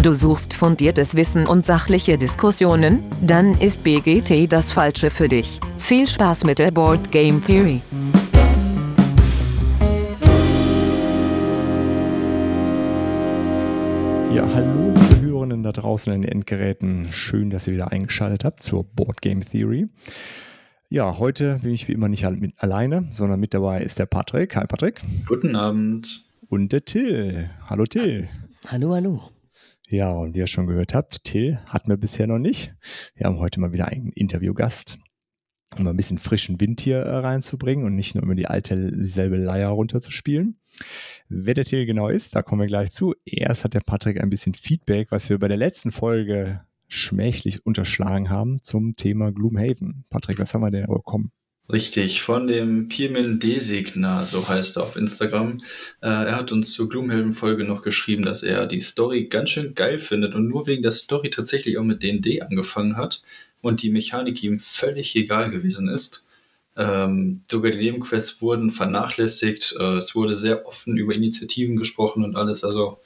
Du suchst fundiertes Wissen und sachliche Diskussionen? Dann ist BGT das Falsche für dich. Viel Spaß mit der Board Game Theory. Ja, hallo liebe Hörenden da draußen in den Endgeräten. Schön, dass ihr wieder eingeschaltet habt zur Board Game Theory. Ja, heute bin ich wie immer nicht alleine, sondern mit dabei ist der Patrick. Hi Patrick. Guten Abend. Und der Till. Hallo Till. Hallo, hallo. Ja, und wie ihr schon gehört habt, Till hatten wir bisher noch nicht. Wir haben heute mal wieder einen Interviewgast, um ein bisschen frischen Wind hier äh, reinzubringen und nicht nur immer die alte, dieselbe Leier runterzuspielen. Wer der Till genau ist, da kommen wir gleich zu. Erst hat der Patrick ein bisschen Feedback, was wir bei der letzten Folge schmächlich unterschlagen haben zum Thema Gloomhaven. Patrick, was haben wir denn bekommen? Richtig, von dem Pirmin Designer, so heißt er auf Instagram. Äh, er hat uns zur Gloomhaven-Folge noch geschrieben, dass er die Story ganz schön geil findet und nur wegen der Story tatsächlich auch mit D&D angefangen hat und die Mechanik ihm völlig egal gewesen ist. Ähm, sogar die Nebenquests wurden vernachlässigt. Äh, es wurde sehr offen über Initiativen gesprochen und alles. Also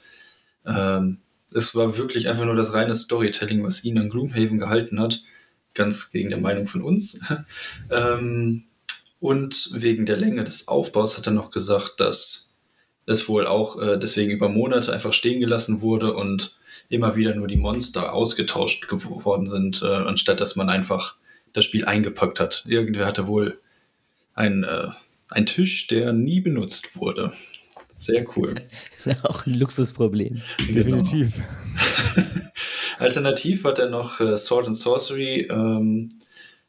ähm, es war wirklich einfach nur das reine Storytelling, was ihn an Gloomhaven gehalten hat ganz gegen der Meinung von uns. ähm, und wegen der Länge des Aufbaus hat er noch gesagt, dass es wohl auch äh, deswegen über Monate einfach stehen gelassen wurde und immer wieder nur die Monster ausgetauscht geworden sind, äh, anstatt dass man einfach das Spiel eingepackt hat. Irgendwer hatte wohl einen, äh, einen Tisch, der nie benutzt wurde. Sehr cool. Auch ein Luxusproblem. Genau. Definitiv. Alternativ hat er noch äh, Sword and Sorcery ähm,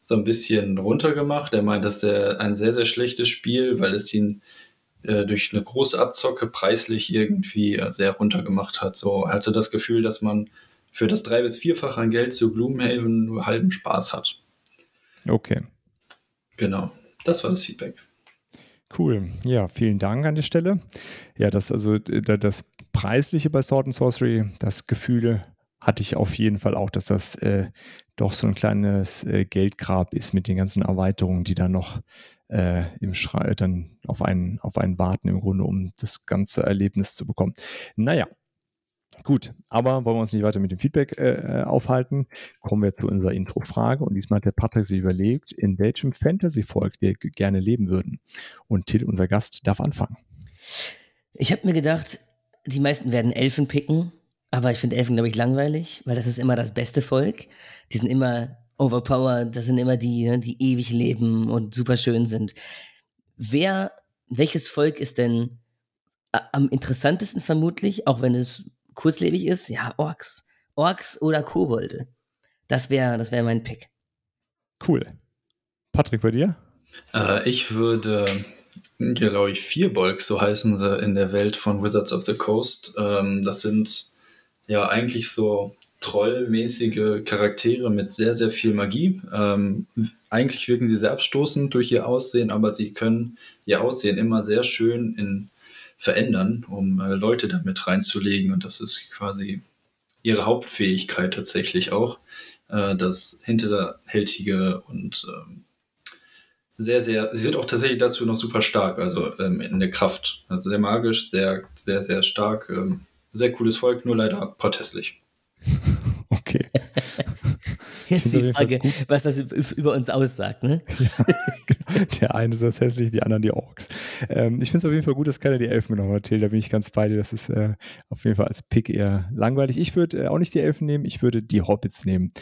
so ein bisschen runtergemacht. Er meint, das ist ein sehr, sehr schlechtes Spiel, weil es ihn äh, durch eine große Abzocke preislich irgendwie äh, sehr runtergemacht hat. So, er hatte das Gefühl, dass man für das drei- bis vierfache an Geld zu Gloomhaven nur halben Spaß hat. Okay. Genau, das war das Feedback. Cool. Ja, vielen Dank an der Stelle. Ja, das also das Preisliche bei Sword and Sorcery, das Gefühl hatte ich auf jeden Fall auch, dass das äh, doch so ein kleines äh, Geldgrab ist mit den ganzen Erweiterungen, die da noch äh, im Schrei dann auf einen, auf einen warten im Grunde, um das ganze Erlebnis zu bekommen. Naja, gut, aber wollen wir uns nicht weiter mit dem Feedback äh, äh, aufhalten, kommen wir zu unserer Intro-Frage und diesmal hat der Patrick sich überlegt, in welchem Fantasy-Volk wir gerne leben würden. Und Till, unser Gast, darf anfangen. Ich habe mir gedacht, die meisten werden Elfen picken aber ich finde Elfen, glaube ich, langweilig, weil das ist immer das beste Volk. Die sind immer overpowered, das sind immer die, ne, die ewig leben und super schön sind. Wer, welches Volk ist denn am interessantesten vermutlich, auch wenn es kurzlebig ist? Ja, Orks. Orks oder Kobolde. Das wäre das wär mein Pick. Cool. Patrick, bei dir? Äh, ich würde, glaube ich, vier Volk, so heißen sie in der Welt von Wizards of the Coast. Ähm, das sind ja eigentlich so trollmäßige Charaktere mit sehr, sehr viel Magie. Ähm, eigentlich wirken sie sehr abstoßend durch ihr Aussehen, aber sie können ihr Aussehen immer sehr schön in verändern, um äh, Leute damit reinzulegen. Und das ist quasi ihre Hauptfähigkeit tatsächlich auch. Äh, das Hinterhältige und ähm, sehr, sehr, sie sind auch tatsächlich dazu noch super stark, also ähm, in der Kraft. Also sehr magisch, sehr, sehr, sehr stark. Ähm, sehr cooles Volk, nur leider protestlich. Okay. Jetzt die Frage, was das über uns aussagt, ne? Ja, der eine ist das hässlich, die anderen die Orks. Ähm, ich finde es auf jeden Fall gut, dass keiner die Elfen genommen hat, Till. Da bin ich ganz bei dir. Das ist äh, auf jeden Fall als Pick eher langweilig. Ich würde äh, auch nicht die Elfen nehmen, ich würde die Hobbits nehmen,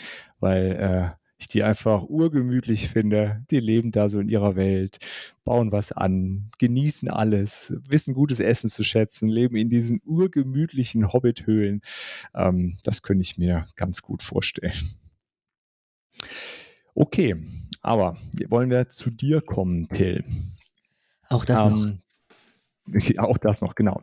weil äh, ich die einfach urgemütlich finde. Die leben da so in ihrer Welt, bauen was an, genießen alles, wissen gutes Essen zu schätzen, leben in diesen urgemütlichen Hobbithöhlen. Ähm, das könnte ich mir ganz gut vorstellen. Okay, aber wollen wir zu dir kommen, Till? Auch das ähm, noch. Auch das noch, genau.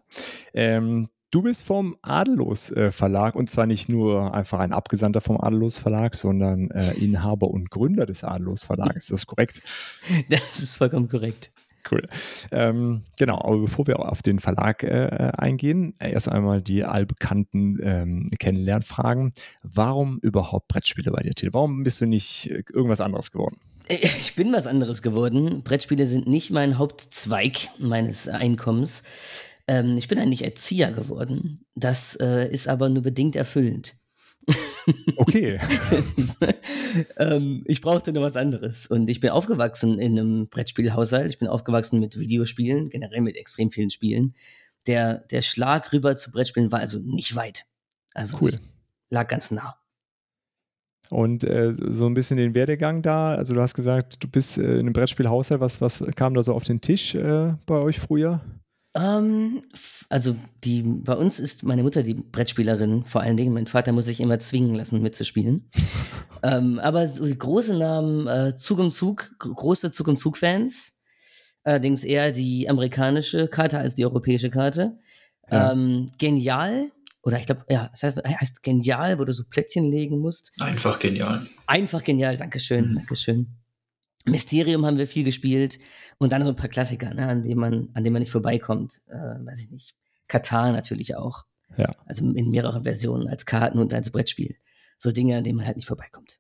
Ähm, Du bist vom Adellos äh, Verlag und zwar nicht nur einfach ein Abgesandter vom Adellos Verlag, sondern äh, Inhaber und Gründer des Adellos Verlages. Ist das korrekt? Das ist vollkommen korrekt. Cool. Ähm, genau, aber bevor wir auf den Verlag äh, eingehen, erst einmal die allbekannten ähm, Kennenlernfragen. Warum überhaupt Brettspiele bei dir, Till? Warum bist du nicht äh, irgendwas anderes geworden? Ich bin was anderes geworden. Brettspiele sind nicht mein Hauptzweig meines Einkommens. Ähm, ich bin eigentlich Erzieher geworden. Das äh, ist aber nur bedingt erfüllend. Okay. ähm, ich brauchte nur was anderes. Und ich bin aufgewachsen in einem Brettspielhaushalt. Ich bin aufgewachsen mit Videospielen, generell mit extrem vielen Spielen. Der, der Schlag rüber zu Brettspielen war also nicht weit. Also Cool. lag ganz nah. Und äh, so ein bisschen den Werdegang da. Also du hast gesagt, du bist äh, in einem Brettspielhaushalt. Was, was kam da so auf den Tisch äh, bei euch früher? Ähm, also die, bei uns ist meine Mutter die Brettspielerin vor allen Dingen. Mein Vater muss sich immer zwingen lassen, mitzuspielen. ähm, aber so die große Namen, äh, Zug um Zug, gr- große Zug um Zug-Fans. Allerdings eher die amerikanische Karte als die europäische Karte. Ja. Ähm, genial. Oder ich glaube, ja, es heißt, heißt genial, wo du so Plättchen legen musst. Einfach genial. Einfach genial, Dankeschön, Mhm. Dankeschön. Mysterium haben wir viel gespielt und dann noch ein paar Klassiker, ne, an denen man, an denen man nicht vorbeikommt. Äh, weiß ich nicht. Katar natürlich auch. Ja. Also in mehreren Versionen, als Karten und als Brettspiel. So Dinge, an denen man halt nicht vorbeikommt.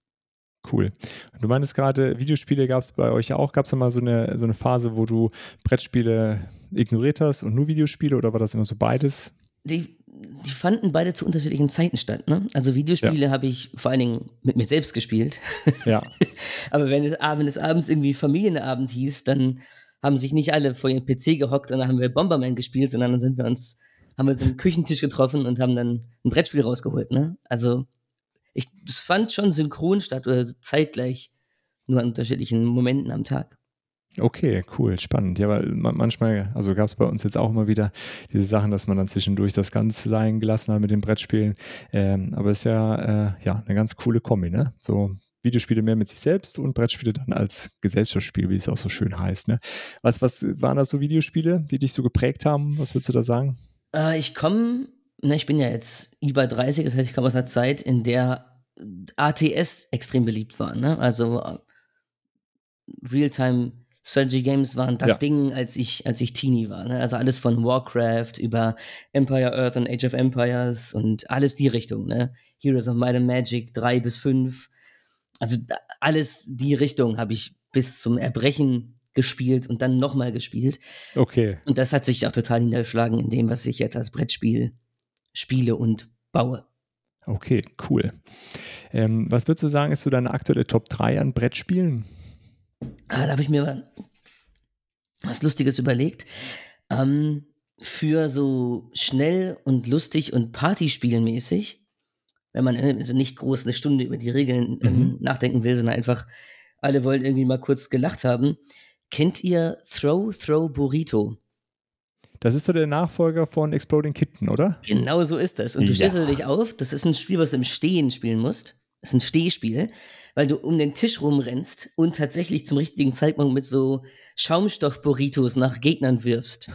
Cool. Und du meintest gerade, Videospiele gab es bei euch auch. Gab es da mal so eine, so eine Phase, wo du Brettspiele ignoriert hast und nur Videospiele oder war das immer so beides? Die, die fanden beide zu unterschiedlichen Zeiten statt. Ne? Also Videospiele habe ich vor allen Dingen mit mir selbst gespielt. Ja. Aber wenn es, wenn es abends irgendwie Familienabend hieß, dann haben sich nicht alle vor ihren PC gehockt und dann haben wir Bomberman gespielt, sondern dann sind wir uns, haben wir uns am Küchentisch getroffen und haben dann ein Brettspiel rausgeholt. Ne? Also ich, das fand schon synchron statt oder zeitgleich, nur an unterschiedlichen Momenten am Tag. Okay, cool, spannend. Ja, weil ma- manchmal, also gab es bei uns jetzt auch immer wieder diese Sachen, dass man dann zwischendurch das ganz leihen gelassen hat mit den Brettspielen. Ähm, aber ist ja, äh, ja eine ganz coole Kombi, ne? So Videospiele mehr mit sich selbst und Brettspiele dann als Gesellschaftsspiel, wie es auch so schön heißt, ne? Was, was waren das so Videospiele, die dich so geprägt haben? Was würdest du da sagen? Äh, ich komme, ne, ich bin ja jetzt über 30, das heißt, ich komme aus einer Zeit, in der ATS extrem beliebt war. Ne? Also äh, Real-Time Strategy Games waren das Ja. Ding, als ich, als ich Teenie war. Ne? Also alles von Warcraft über Empire Earth und Age of Empires und alles die Richtung. Ne? Heroes of Might and Magic 3 bis 5. Also da, alles die Richtung habe ich bis zum Erbrechen gespielt und dann nochmal gespielt. Okay, Und das hat sich auch total niedergeschlagen in dem, was ich jetzt als Brettspiel spiele und baue. okay, cool. Ähm, was würdest du sagen, ist so deine aktuelle Top 3 an Brettspielen? Ah, da habe ich mir was Lustiges überlegt. Ähm, für so schnell und lustig und Partyspielmäßig, wenn man also nicht groß eine Stunde über die Regeln ähm, Mhm. nachdenken will, sondern einfach alle wollen irgendwie mal kurz gelacht haben. Kennt ihr Throw Throw Burrito? Das ist so der Nachfolger von Exploding Kitten, oder? Genau so ist das. Und du Ja. stehst natürlich auf. Das ist ein Spiel, was du im Stehen spielen musst. Das ist ein Stehspiel, weil du um den Tisch rumrennst und tatsächlich zum richtigen Zeitpunkt mit so Schaumstoff-Burritos nach Gegnern wirfst.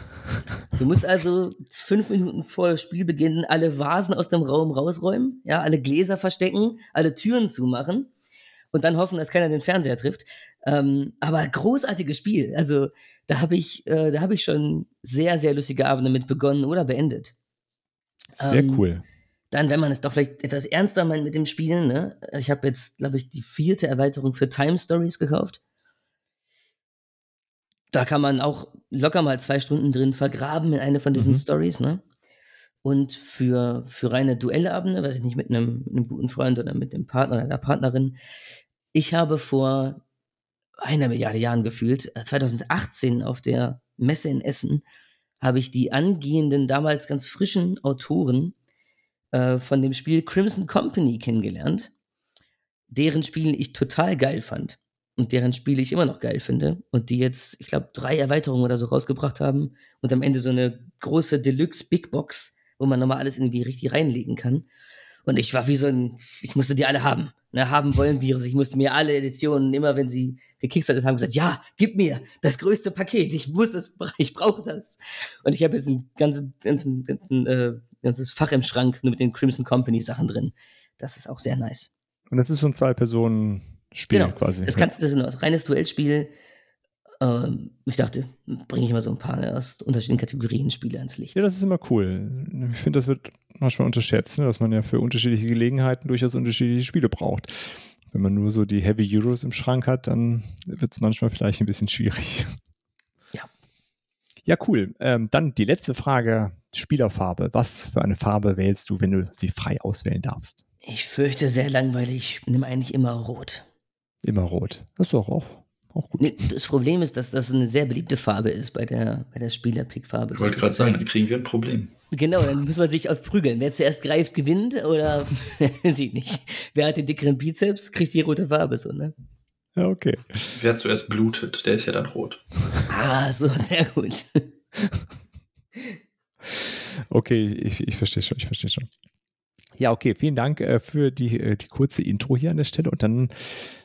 Du musst also fünf Minuten vor Spielbeginn alle Vasen aus dem Raum rausräumen, ja, alle Gläser verstecken, alle Türen zumachen und dann hoffen, dass keiner den Fernseher trifft. Ähm, aber großartiges Spiel. Also da habe ich, äh, da habe ich schon sehr, sehr lustige Abende mit begonnen oder beendet. Sehr Ähm, cool. Dann, wenn man es doch vielleicht etwas ernster meint mit dem Spielen, ne? Ich habe jetzt, glaube ich, die vierte Erweiterung für Time Stories gekauft. Da kann man auch locker mal zwei Stunden drin vergraben in eine von diesen Mhm. Stories, ne? Und für, für reine Duellabende, weiß ich nicht, mit einem, einem guten Freund oder mit dem Partner oder der Partnerin. Ich habe vor einer Milliarde Jahren gefühlt, äh, 2018 auf der Messe in Essen, habe ich die angehenden, damals ganz frischen Autoren äh, von dem Spiel Crimson Company kennengelernt, deren Spiel ich total geil fand und deren Spiele ich immer noch geil finde und die jetzt, ich glaube, drei Erweiterungen oder so rausgebracht haben und am Ende so eine große Deluxe Big Box, wo man nochmal alles irgendwie richtig reinlegen kann. Und ich war wie so ein, ich musste die alle haben. Ne, haben wollen Virus. Ich musste mir alle Editionen, immer wenn sie gekickstartet haben, gesagt, ja, gib mir das größte Paket. Ich muss das, ich brauche das. Und ich habe jetzt ein ganzes, ganzen, ganzen, äh, ganzes Fach im Schrank nur mit den Crimson Company Sachen drin. Das ist auch sehr nice. Und das ist so ein Zwei-Personen-Spiel Genau. quasi. Das kannst du das ist ein reines Duellspiel. Ähm, ich dachte, bringe ich mal so ein paar aus unterschiedlichen Kategorien Spiele ans Licht. Ja, das ist immer cool. Ich finde, das wird manchmal unterschätzt, ne? dass man ja für unterschiedliche Gelegenheiten durchaus unterschiedliche Spiele braucht. Wenn man nur so die Heavy Euros im Schrank hat, dann wird es manchmal vielleicht ein bisschen schwierig. Ja. Ja, cool. Ähm, dann die letzte Frage: Spielerfarbe. Was für eine Farbe wählst du, wenn du sie frei auswählen darfst? Ich fürchte sehr langweilig. Ich nehme eigentlich immer rot. Immer rot. Das ist doch auch, auch gut. Nee, das Problem ist, dass das eine sehr beliebte Farbe ist bei der, bei der Spielerpick-Farbe. Ich wollte gerade sagen, dann kriegen wir ein Problem. Genau, dann muss man sich aufprügeln. Wer zuerst greift, gewinnt oder sieht nicht. Wer hat den dickeren Bizeps, kriegt die rote Farbe so, ne? Ja, okay. Wer zuerst blutet, der ist ja dann rot. Ah, so, sehr gut. Okay, ich, ich verstehe schon, ich verstehe schon. Ja, okay, vielen Dank äh, für die, äh, die kurze Intro hier an der Stelle und dann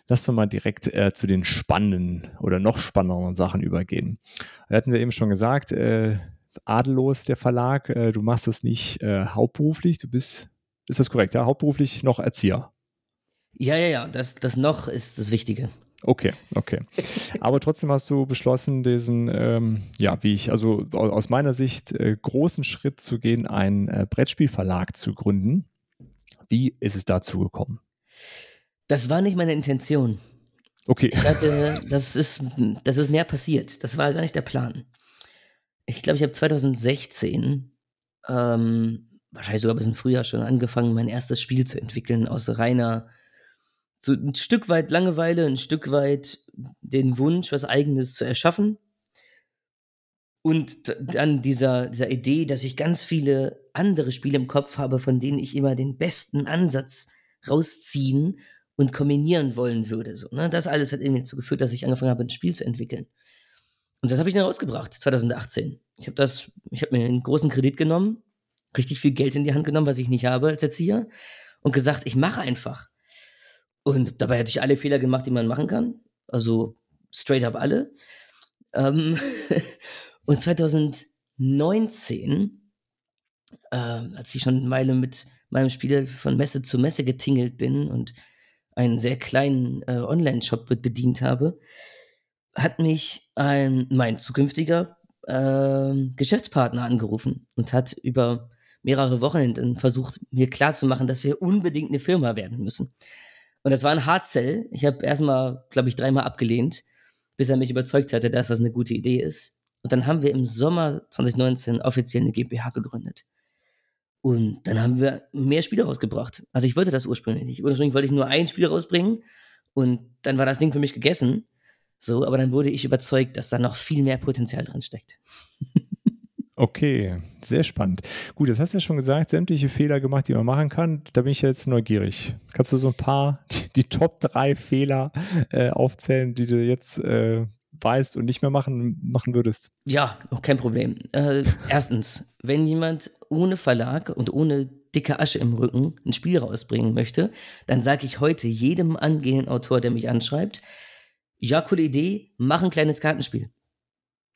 lass uns mal direkt äh, zu den spannenden oder noch spannenderen Sachen übergehen. Wir hatten ja eben schon gesagt, äh, Adellos, der Verlag, äh, du machst das nicht äh, hauptberuflich, du bist, ist das korrekt, ja, hauptberuflich noch Erzieher. Ja, ja, ja, das, das noch ist das Wichtige. Okay, okay. Aber trotzdem hast du beschlossen, diesen, ähm, ja, wie ich, also aus meiner Sicht, äh, großen Schritt zu gehen, einen äh, Brettspielverlag zu gründen. Wie ist es dazu gekommen? Das war nicht meine Intention. Okay. Ich hatte, das, ist, das ist mehr passiert. Das war gar nicht der Plan. Ich glaube, ich habe 2016, ähm, wahrscheinlich sogar ein bisschen früher schon angefangen, mein erstes Spiel zu entwickeln aus reiner so ein Stück weit Langeweile, ein Stück weit den Wunsch, was Eigenes zu erschaffen. Und dann dieser, dieser Idee, dass ich ganz viele andere Spiele im Kopf habe, von denen ich immer den besten Ansatz rausziehen und kombinieren wollen würde. So, ne? Das alles hat irgendwie dazu geführt, dass ich angefangen habe, ein Spiel zu entwickeln. Und das habe ich dann rausgebracht, 2018. Ich habe das, ich habe mir einen großen Kredit genommen, richtig viel Geld in die Hand genommen, was ich nicht habe als Erzieher, und gesagt, ich mache einfach. Und dabei hatte ich alle Fehler gemacht, die man machen kann. Also straight up alle. Ähm und 2019, äh, als ich schon eine Weile mit meinem Spiel von Messe zu Messe getingelt bin und einen sehr kleinen äh, Online-Shop bedient habe, hat mich ein, mein zukünftiger äh, Geschäftspartner angerufen und hat über mehrere Wochen versucht, mir klarzumachen, dass wir unbedingt eine Firma werden müssen. Und das war ein Hardsell. Ich habe erstmal, glaube ich, dreimal abgelehnt, bis er mich überzeugt hatte, dass das eine gute Idee ist. Und dann haben wir im Sommer 2019 offiziell eine GmbH gegründet. Und dann haben wir mehr Spiele rausgebracht. Also ich wollte das ursprünglich nicht. Ursprünglich wollte ich nur ein Spiel rausbringen und dann war das Ding für mich gegessen. So, aber dann wurde ich überzeugt, dass da noch viel mehr Potenzial drin steckt. Okay, sehr spannend. Gut, das hast du ja schon gesagt, sämtliche Fehler gemacht, die man machen kann. Da bin ich jetzt neugierig. Kannst du so ein paar, die, die Top 3 Fehler äh, aufzählen, die du jetzt äh, weißt und nicht mehr machen, machen würdest? Ja, auch kein Problem. Äh, erstens, wenn jemand ohne Verlag und ohne dicke Asche im Rücken ein Spiel rausbringen möchte, dann sage ich heute jedem angehenden Autor, der mich anschreibt, ja, coole Idee, mach ein kleines Kartenspiel.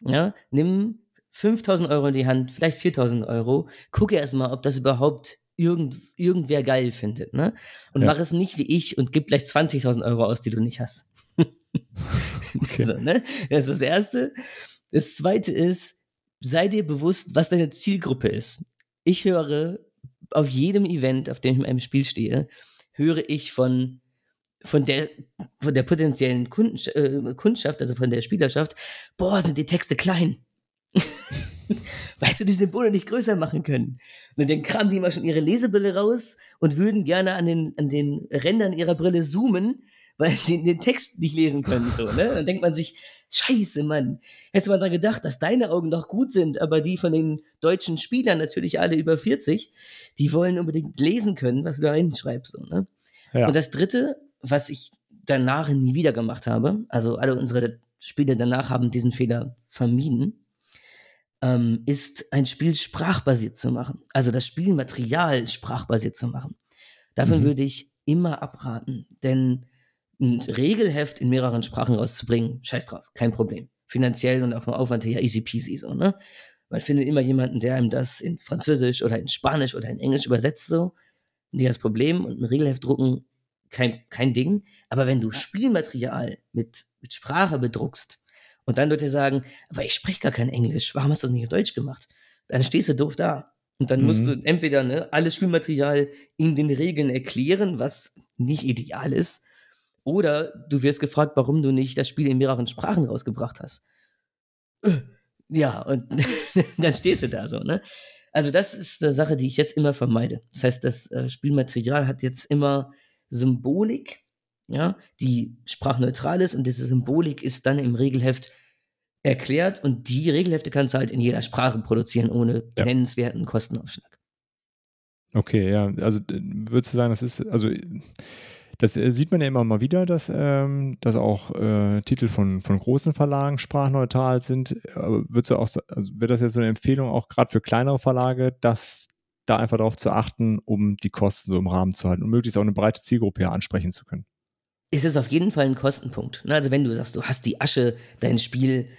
Ja, nimm 5000 Euro in die Hand, vielleicht 4000 Euro, gucke erstmal, ob das überhaupt irgend, irgendwer geil findet, ne? Und ja. mach es nicht wie ich und gib gleich 20.000 Euro aus, die du nicht hast. okay. so, ne? Das ist das Erste. Das Zweite ist, sei dir bewusst, was deine Zielgruppe ist. Ich höre auf jedem Event, auf dem ich in einem Spiel stehe, höre ich von von der, von der potenziellen Kunden, äh, Kundschaft, also von der Spielerschaft, boah, sind die Texte klein. weißt du, die Symbole nicht größer machen können. Und dann kramen die immer schon ihre Lesebrille raus und würden gerne an den, an den Rändern ihrer Brille zoomen, weil sie den Text nicht lesen können. So, ne? Dann denkt man sich, scheiße, Mann, hätte man da gedacht, dass deine Augen noch gut sind, aber die von den deutschen Spielern, natürlich alle über 40, die wollen unbedingt lesen können, was du da hinschreibst. So, ne? Ja. Und das Dritte, was ich danach nie wieder gemacht habe, also alle unsere Spiele danach haben diesen Fehler vermieden, ähm, ist ein Spiel sprachbasiert zu machen. Also das Spielmaterial sprachbasiert zu machen. Davon mhm. würde ich immer abraten, denn ein Regelheft in mehreren Sprachen rauszubringen, scheiß drauf, kein Problem. Finanziell und auch vom Aufwand her easy peasy so, ne? Man findet immer jemanden, der einem das in Französisch oder in Spanisch oder in Englisch übersetzt so. Nie das Problem und ein Regelheft drucken, kein, kein Ding. Aber wenn du Spielmaterial mit, mit Sprache bedruckst, und dann Leute sagen, aber ich spreche gar kein Englisch, warum hast du das nicht auf Deutsch gemacht? Dann stehst du doof da. Und dann mhm. musst du entweder ne, alles Spielmaterial in den Regeln erklären, was nicht ideal ist, oder du wirst gefragt, warum du nicht das Spiel in mehreren Sprachen rausgebracht hast. Äh, Ja, und dann stehst du da so, ne? Also das ist eine Sache, die ich jetzt immer vermeide. Das heißt, das äh, Spielmaterial hat jetzt immer Symbolik, ja, die sprachneutral ist und diese Symbolik ist dann im Regelheft erklärt und die Regelhefte kannst du halt in jeder Sprache produzieren ohne ja. nennenswerten Kostenaufschlag. Okay, ja, also äh, würdest du sagen, das ist, also das äh, sieht man ja immer mal wieder, dass, ähm, dass auch äh, Titel von, von großen Verlagen sprachneutral sind. Aber würdest du auch, also wäre das jetzt so eine Empfehlung auch gerade für kleinere Verlage, dass da einfach darauf zu achten, um die Kosten so im Rahmen zu halten und möglichst auch eine breite Zielgruppe ja ansprechen zu können? Ist es auf jeden Fall ein Kostenpunkt. Ne? Also wenn du sagst, du hast die Asche, dein Spiel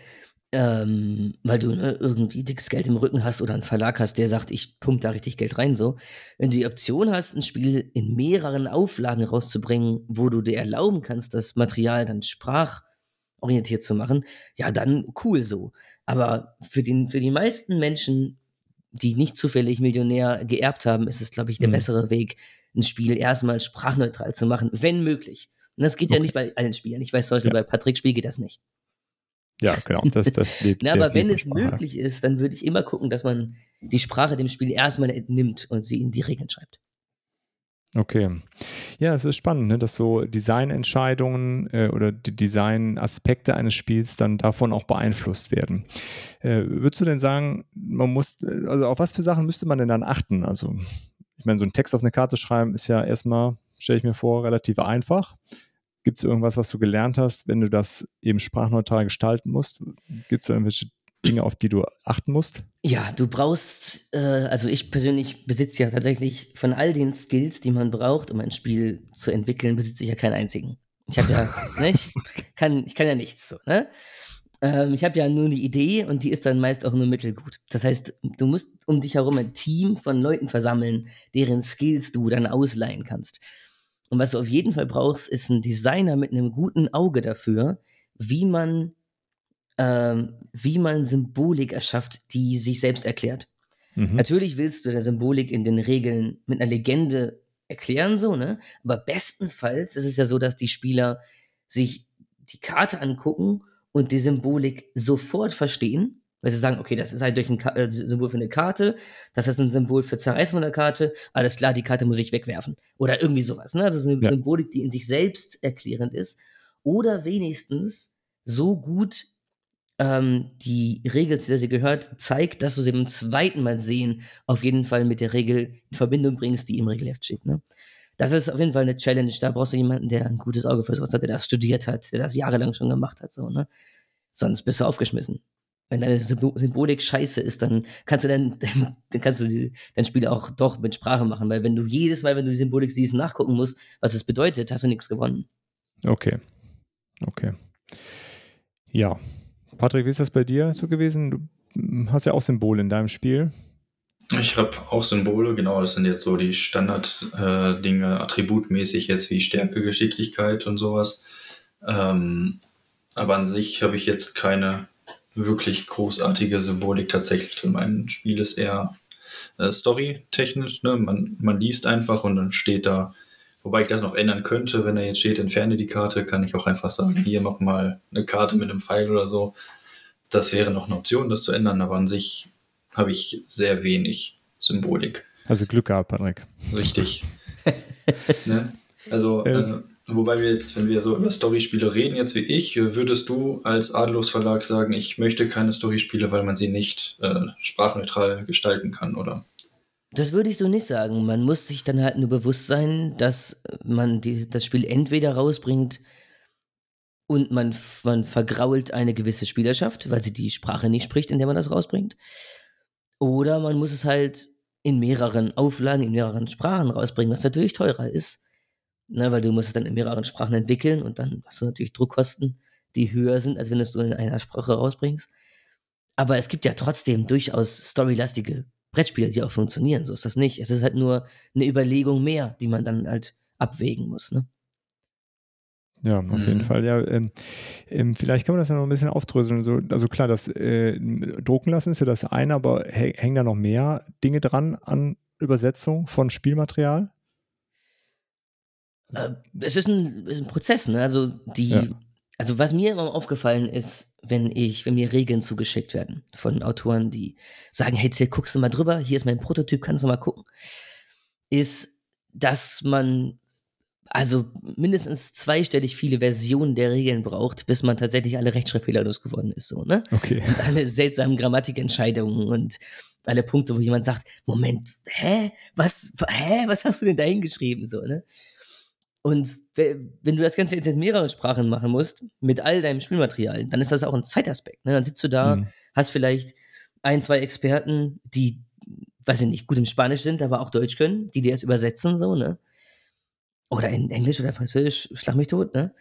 ähm, weil du ne, irgendwie dickes Geld im Rücken hast oder einen Verlag hast, der sagt, ich pump da richtig Geld rein, so. Wenn du die Option hast, ein Spiel in mehreren Auflagen rauszubringen, wo du dir erlauben kannst, das Material dann sprachorientiert zu machen, ja, dann cool so. Aber für, den, für die meisten Menschen, die nicht zufällig Millionär geerbt haben, ist es, glaube ich, der mhm. bessere Weg, ein Spiel erstmal sprachneutral zu machen, wenn möglich. Und das geht okay. ja nicht bei allen Spielen. Ich weiß zum Beispiel, ja. bei Patrick Spiel geht das nicht. Ja, genau, das, das lebt Na, aber wenn es Sprache. möglich ist, dann würde ich immer gucken, dass man die Sprache dem Spiel erstmal entnimmt und sie in die Regeln schreibt. Okay. Ja, es ist spannend, ne, dass so Designentscheidungen äh, oder die Designaspekte eines Spiels dann davon auch beeinflusst werden. Äh, würdest du denn sagen, man muss, also auf was für Sachen müsste man denn dann achten? Also, ich meine, so einen Text auf eine Karte schreiben ist ja erstmal, stelle ich mir vor, relativ einfach. Gibt es irgendwas, was du gelernt hast, wenn du das eben sprachneutral gestalten musst? Gibt es irgendwelche Dinge, auf die du achten musst? Ja, du brauchst, äh, also ich persönlich besitze ja tatsächlich von all den Skills, die man braucht, um ein Spiel zu entwickeln, besitze ich ja keinen einzigen. Ich habe ja, ne, ich kann, ich kann ja nichts so, ne? Ähm, ich habe ja nur eine Idee und die ist dann meist auch nur mittelgut. Das heißt, du musst um dich herum ein Team von Leuten versammeln, deren Skills du dann ausleihen kannst. Und was du auf jeden Fall brauchst, ist ein Designer mit einem guten Auge dafür, wie man, ähm, wie man Symbolik erschafft, die sich selbst erklärt. Mhm. Natürlich willst du der Symbolik in den Regeln mit einer Legende erklären, so, ne? Aber bestenfalls ist es ja so, dass die Spieler sich die Karte angucken und die Symbolik sofort verstehen weil sie sagen, okay, das ist halt durch ein Ka äh, Symbol für eine Karte, das ist ein Symbol für Zerreißen von der Karte, alles klar, die Karte muss ich wegwerfen. Oder irgendwie sowas. Ne? Also so eine ja. Symbolik, die in sich selbst erklärend ist. Oder wenigstens so gut ähm, die Regel, zu der sie gehört, zeigt, dass du sie beim zweiten Mal sehen auf jeden Fall mit der Regel in Verbindung bringst, die im Regelheft steht. Ne? Das ist auf jeden Fall eine Challenge. Da brauchst du jemanden, der ein gutes Auge für sowas hat, der das studiert hat, der das jahrelang schon gemacht hat. So, ne? Sonst bist du aufgeschmissen wenn deine Symbolik scheiße ist, dann kannst du dann, dann kannst du dein Spiel auch doch mit Sprache machen, weil wenn du jedes Mal, wenn du die Symbolik siehst, nachgucken musst, was es bedeutet, hast du nichts gewonnen. Okay. Okay. Ja. Patrick, wie ist das bei dir so gewesen? Du hast ja auch Symbole in deinem Spiel. Ich habe auch Symbole, genau, das sind jetzt so die Standard-Dinge, äh, attributmäßig jetzt wie Stärke, Geschicklichkeit und sowas. Ähm, aber an sich habe ich jetzt keine wirklich großartige Symbolik tatsächlich drin. Mein Spiel ist eher äh, storytechnisch. Ne? Man, man liest einfach und dann steht da, wobei ich das noch ändern könnte, wenn er jetzt steht, entferne die Karte, kann ich auch einfach sagen, hier nochmal eine Karte mit einem Pfeil oder so. Das wäre noch eine Option, das zu ändern, aber an sich habe ich sehr wenig Symbolik. Also Glück gehabt, Patrick. Richtig. ne? Also ähm. Wobei wir jetzt, wenn wir so über Storyspiele reden, jetzt wie ich, würdest du als Adlos Verlag sagen, ich möchte keine Storyspiele, weil man sie nicht äh, sprachneutral gestalten kann, oder? Das würde ich so nicht sagen. Man muss sich dann halt nur bewusst sein, dass man die, das Spiel entweder rausbringt und man, man vergrault eine gewisse Spielerschaft, weil sie die Sprache nicht spricht, in der man das rausbringt. Oder man muss es halt in mehreren Auflagen, in mehreren Sprachen rausbringen, was natürlich teurer ist ne, weil du musst es dann in mehreren Sprachen entwickeln und dann hast du natürlich Druckkosten, die höher sind, als wenn du es nur in einer Sprache rausbringst. Aber es gibt ja trotzdem durchaus storylastige Brettspiele, die auch funktionieren. So ist das nicht. Es ist halt nur eine Überlegung mehr, die man dann halt abwägen muss. Ne? Ja, auf mhm. jeden Fall. Ja, ähm, ähm, vielleicht kann man das ja noch ein bisschen aufdröseln. So, also klar, das äh, Drucken lassen ist ja das eine, aber hängen da noch mehr Dinge dran an Übersetzung von Spielmaterial? Äh, es ist ein, ein, Prozess, ne? Also die, ja. also was mir immer aufgefallen ist, wenn ich, wenn mir Regeln zugeschickt werden von Autoren, die sagen, hey, Till, guckst du mal drüber, hier ist mein Prototyp, kannst du mal gucken, ist, dass man also mindestens zweistellig viele Versionen der Regeln braucht, bis man tatsächlich alle Rechtschreibfehler losgeworden ist, so, ne? Okay. Und alle seltsamen Grammatikentscheidungen und alle Punkte, wo jemand sagt, Moment, hä? Was, hä? Was hast du denn da hingeschrieben, so, ne? Und wenn du das Ganze jetzt in mehreren Sprachen machen musst, mit all deinem Spielmaterial, dann ist das auch ein Zeitaspekt. Ne? Dann sitzt du da, mhm. hast vielleicht ein, zwei Experten, die, weiß ich nicht, gut im Spanisch sind, aber auch Deutsch können, die dir das übersetzen, so, ne? Oder in Englisch oder Französisch, schlag mich tot, ne?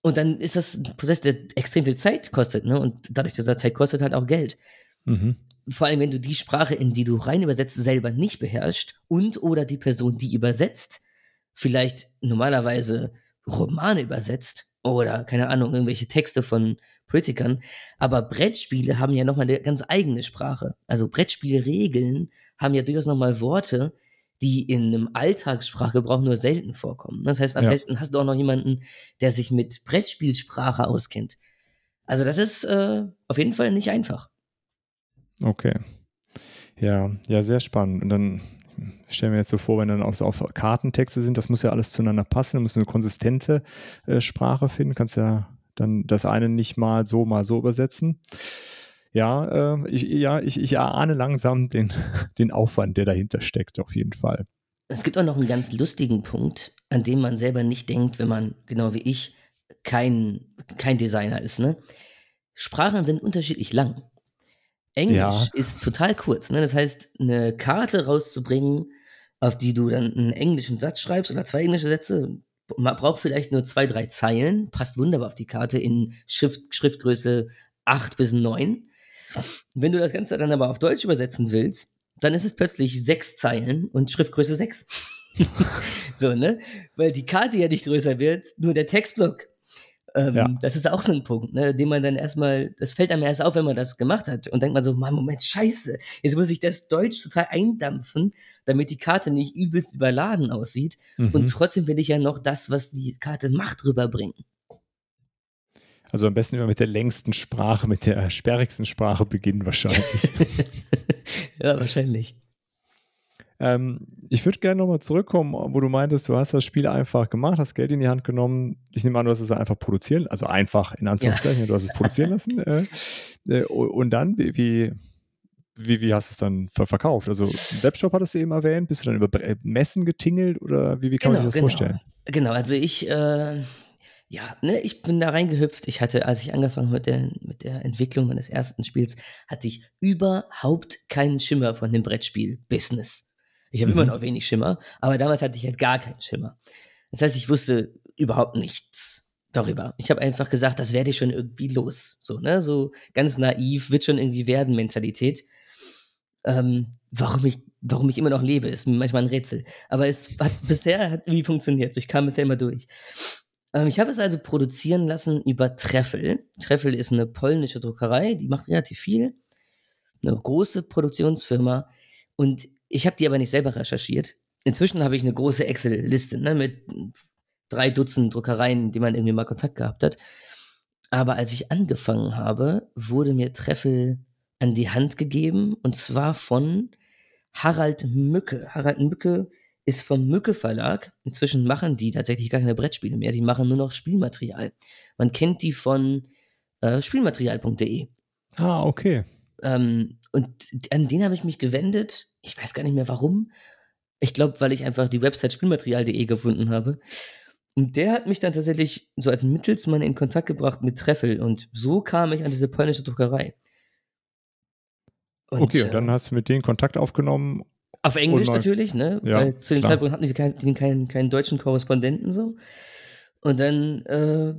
Und dann ist das ein Prozess, der extrem viel Zeit kostet, ne? Und dadurch, dass er Zeit kostet, halt auch Geld. Mhm. Vor allem, wenn du die Sprache, in die du rein übersetzt, selber nicht beherrschst und oder die Person, die übersetzt, vielleicht normalerweise Romane übersetzt oder, keine Ahnung, irgendwelche Texte von Politikern. Aber Brettspiele haben ja nochmal eine ganz eigene Sprache. Also Brettspielregeln haben ja durchaus nochmal Worte, die in einem Alltagssprachgebrauch nur selten vorkommen. Das heißt, am ja. besten hast du auch noch jemanden, der sich mit Brettspielsprache auskennt. Also das ist äh, auf jeden Fall nicht einfach. Okay. Ja, ja, sehr spannend. Und dann stellen wir jetzt so vor, wenn dann auch so auf Kartentexte sind, das muss ja alles zueinander passen, du musst eine konsistente äh, Sprache finden, kannst ja dann das eine nicht mal so, mal so übersetzen. Ja, äh, ich, ja ich, ich erahne langsam den, den Aufwand, der dahinter steckt, auf jeden Fall. Es gibt auch noch einen ganz lustigen Punkt, an dem man selber nicht denkt, wenn man, genau wie ich, kein, kein Designer ist. Ne? Sprachen sind unterschiedlich lang. Englisch ja. ist total kurz. Ne? Das heißt, eine Karte rauszubringen, auf die du dann einen englischen Satz schreibst oder zwei englische Sätze, man braucht vielleicht nur zwei, drei Zeilen, passt wunderbar auf die Karte in Schrift, Schriftgröße 8 bis 9. Wenn du das Ganze dann aber auf Deutsch übersetzen willst, dann ist es plötzlich sechs Zeilen und Schriftgröße 6. so, ne? Weil die Karte ja nicht größer wird, nur der Textblock. Ähm, ja. Das ist auch so ein Punkt, ne, den man dann erstmal, das fällt einem erst auf, wenn man das gemacht hat und denkt man so, Mann, Moment, scheiße, jetzt muss ich das Deutsch total eindampfen, damit die Karte nicht übelst überladen aussieht mhm. und trotzdem will ich ja noch das, was die Karte macht, rüberbringen. Also am besten immer mit der längsten Sprache, mit der sperrigsten Sprache beginnen wahrscheinlich. ja, wahrscheinlich. Ähm, ich würde gerne nochmal zurückkommen, wo du meintest, du hast das Spiel einfach gemacht, hast Geld in die Hand genommen. Ich nehme an, du hast es einfach produzieren, also einfach in Anführungszeichen, ja. du hast es produzieren lassen. Äh, äh, und dann, wie, wie, wie hast du es dann verkauft? Also Webshop hattest du eben erwähnt, bist du dann über Messen getingelt oder wie, wie kann genau, man sich das genau. vorstellen? Genau, also ich, äh, ja, ne, ich bin da reingehüpft. Ich hatte, als ich angefangen mit der, mit der Entwicklung meines ersten Spiels, hatte ich überhaupt keinen Schimmer von dem Brettspiel-Business. Ich habe mhm. immer noch wenig Schimmer, aber damals hatte ich halt gar keinen Schimmer. Das heißt, ich wusste überhaupt nichts darüber. Ich habe einfach gesagt, das werde ich schon irgendwie los. So, ne? So ganz naiv, wird schon irgendwie werden Mentalität. Ähm, warum ich, warum ich immer noch lebe, ist manchmal ein Rätsel. Aber es hat bisher hat irgendwie funktioniert. So, ich kam bisher immer durch. Ähm, ich habe es also produzieren lassen über Treffel. Treffel ist eine polnische Druckerei, die macht relativ viel. Eine große Produktionsfirma. Und ich habe die aber nicht selber recherchiert. Inzwischen habe ich eine große Excel-Liste ne, mit drei Dutzend Druckereien, die man irgendwie mal Kontakt gehabt hat. Aber als ich angefangen habe, wurde mir Treffel an die Hand gegeben und zwar von Harald Mücke. Harald Mücke ist vom Mücke Verlag. Inzwischen machen die tatsächlich gar keine Brettspiele mehr, die machen nur noch Spielmaterial. Man kennt die von äh, spielmaterial.de. Ah, okay. Ähm, und an den habe ich mich gewendet. Ich weiß gar nicht mehr warum. Ich glaube, weil ich einfach die Website spielmaterial.de gefunden habe. Und der hat mich dann tatsächlich so als Mittelsmann in Kontakt gebracht mit Treffel. Und so kam ich an diese polnische Druckerei. Und, okay, und dann äh, hast du mit denen Kontakt aufgenommen. Auf Englisch natürlich, ne? Ja, Weil zu dem klar. Zeitpunkt hatten die keinen, keinen, keinen deutschen Korrespondenten so. Und dann äh,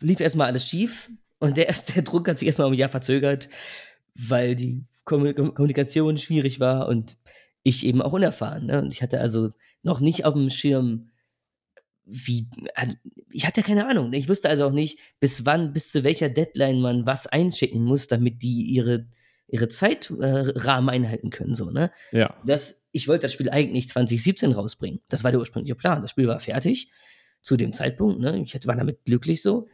lief erstmal alles schief. Und der, der Druck hat sich erstmal um ein Jahr verzögert weil die Kommunikation schwierig war und ich eben auch unerfahren. Ne? Und ich hatte also noch nicht auf dem Schirm, wie, also ich hatte keine Ahnung. Ich wusste also auch nicht, bis wann, bis zu welcher Deadline man was einschicken muss, damit die ihre, ihre Zeitrahmen äh, einhalten können. So, ne? Ja. Das, ich wollte das Spiel eigentlich 2017 rausbringen. Das war der ursprüngliche Plan. Das Spiel war fertig zu dem Zeitpunkt. Ne? Ich war damit glücklich so.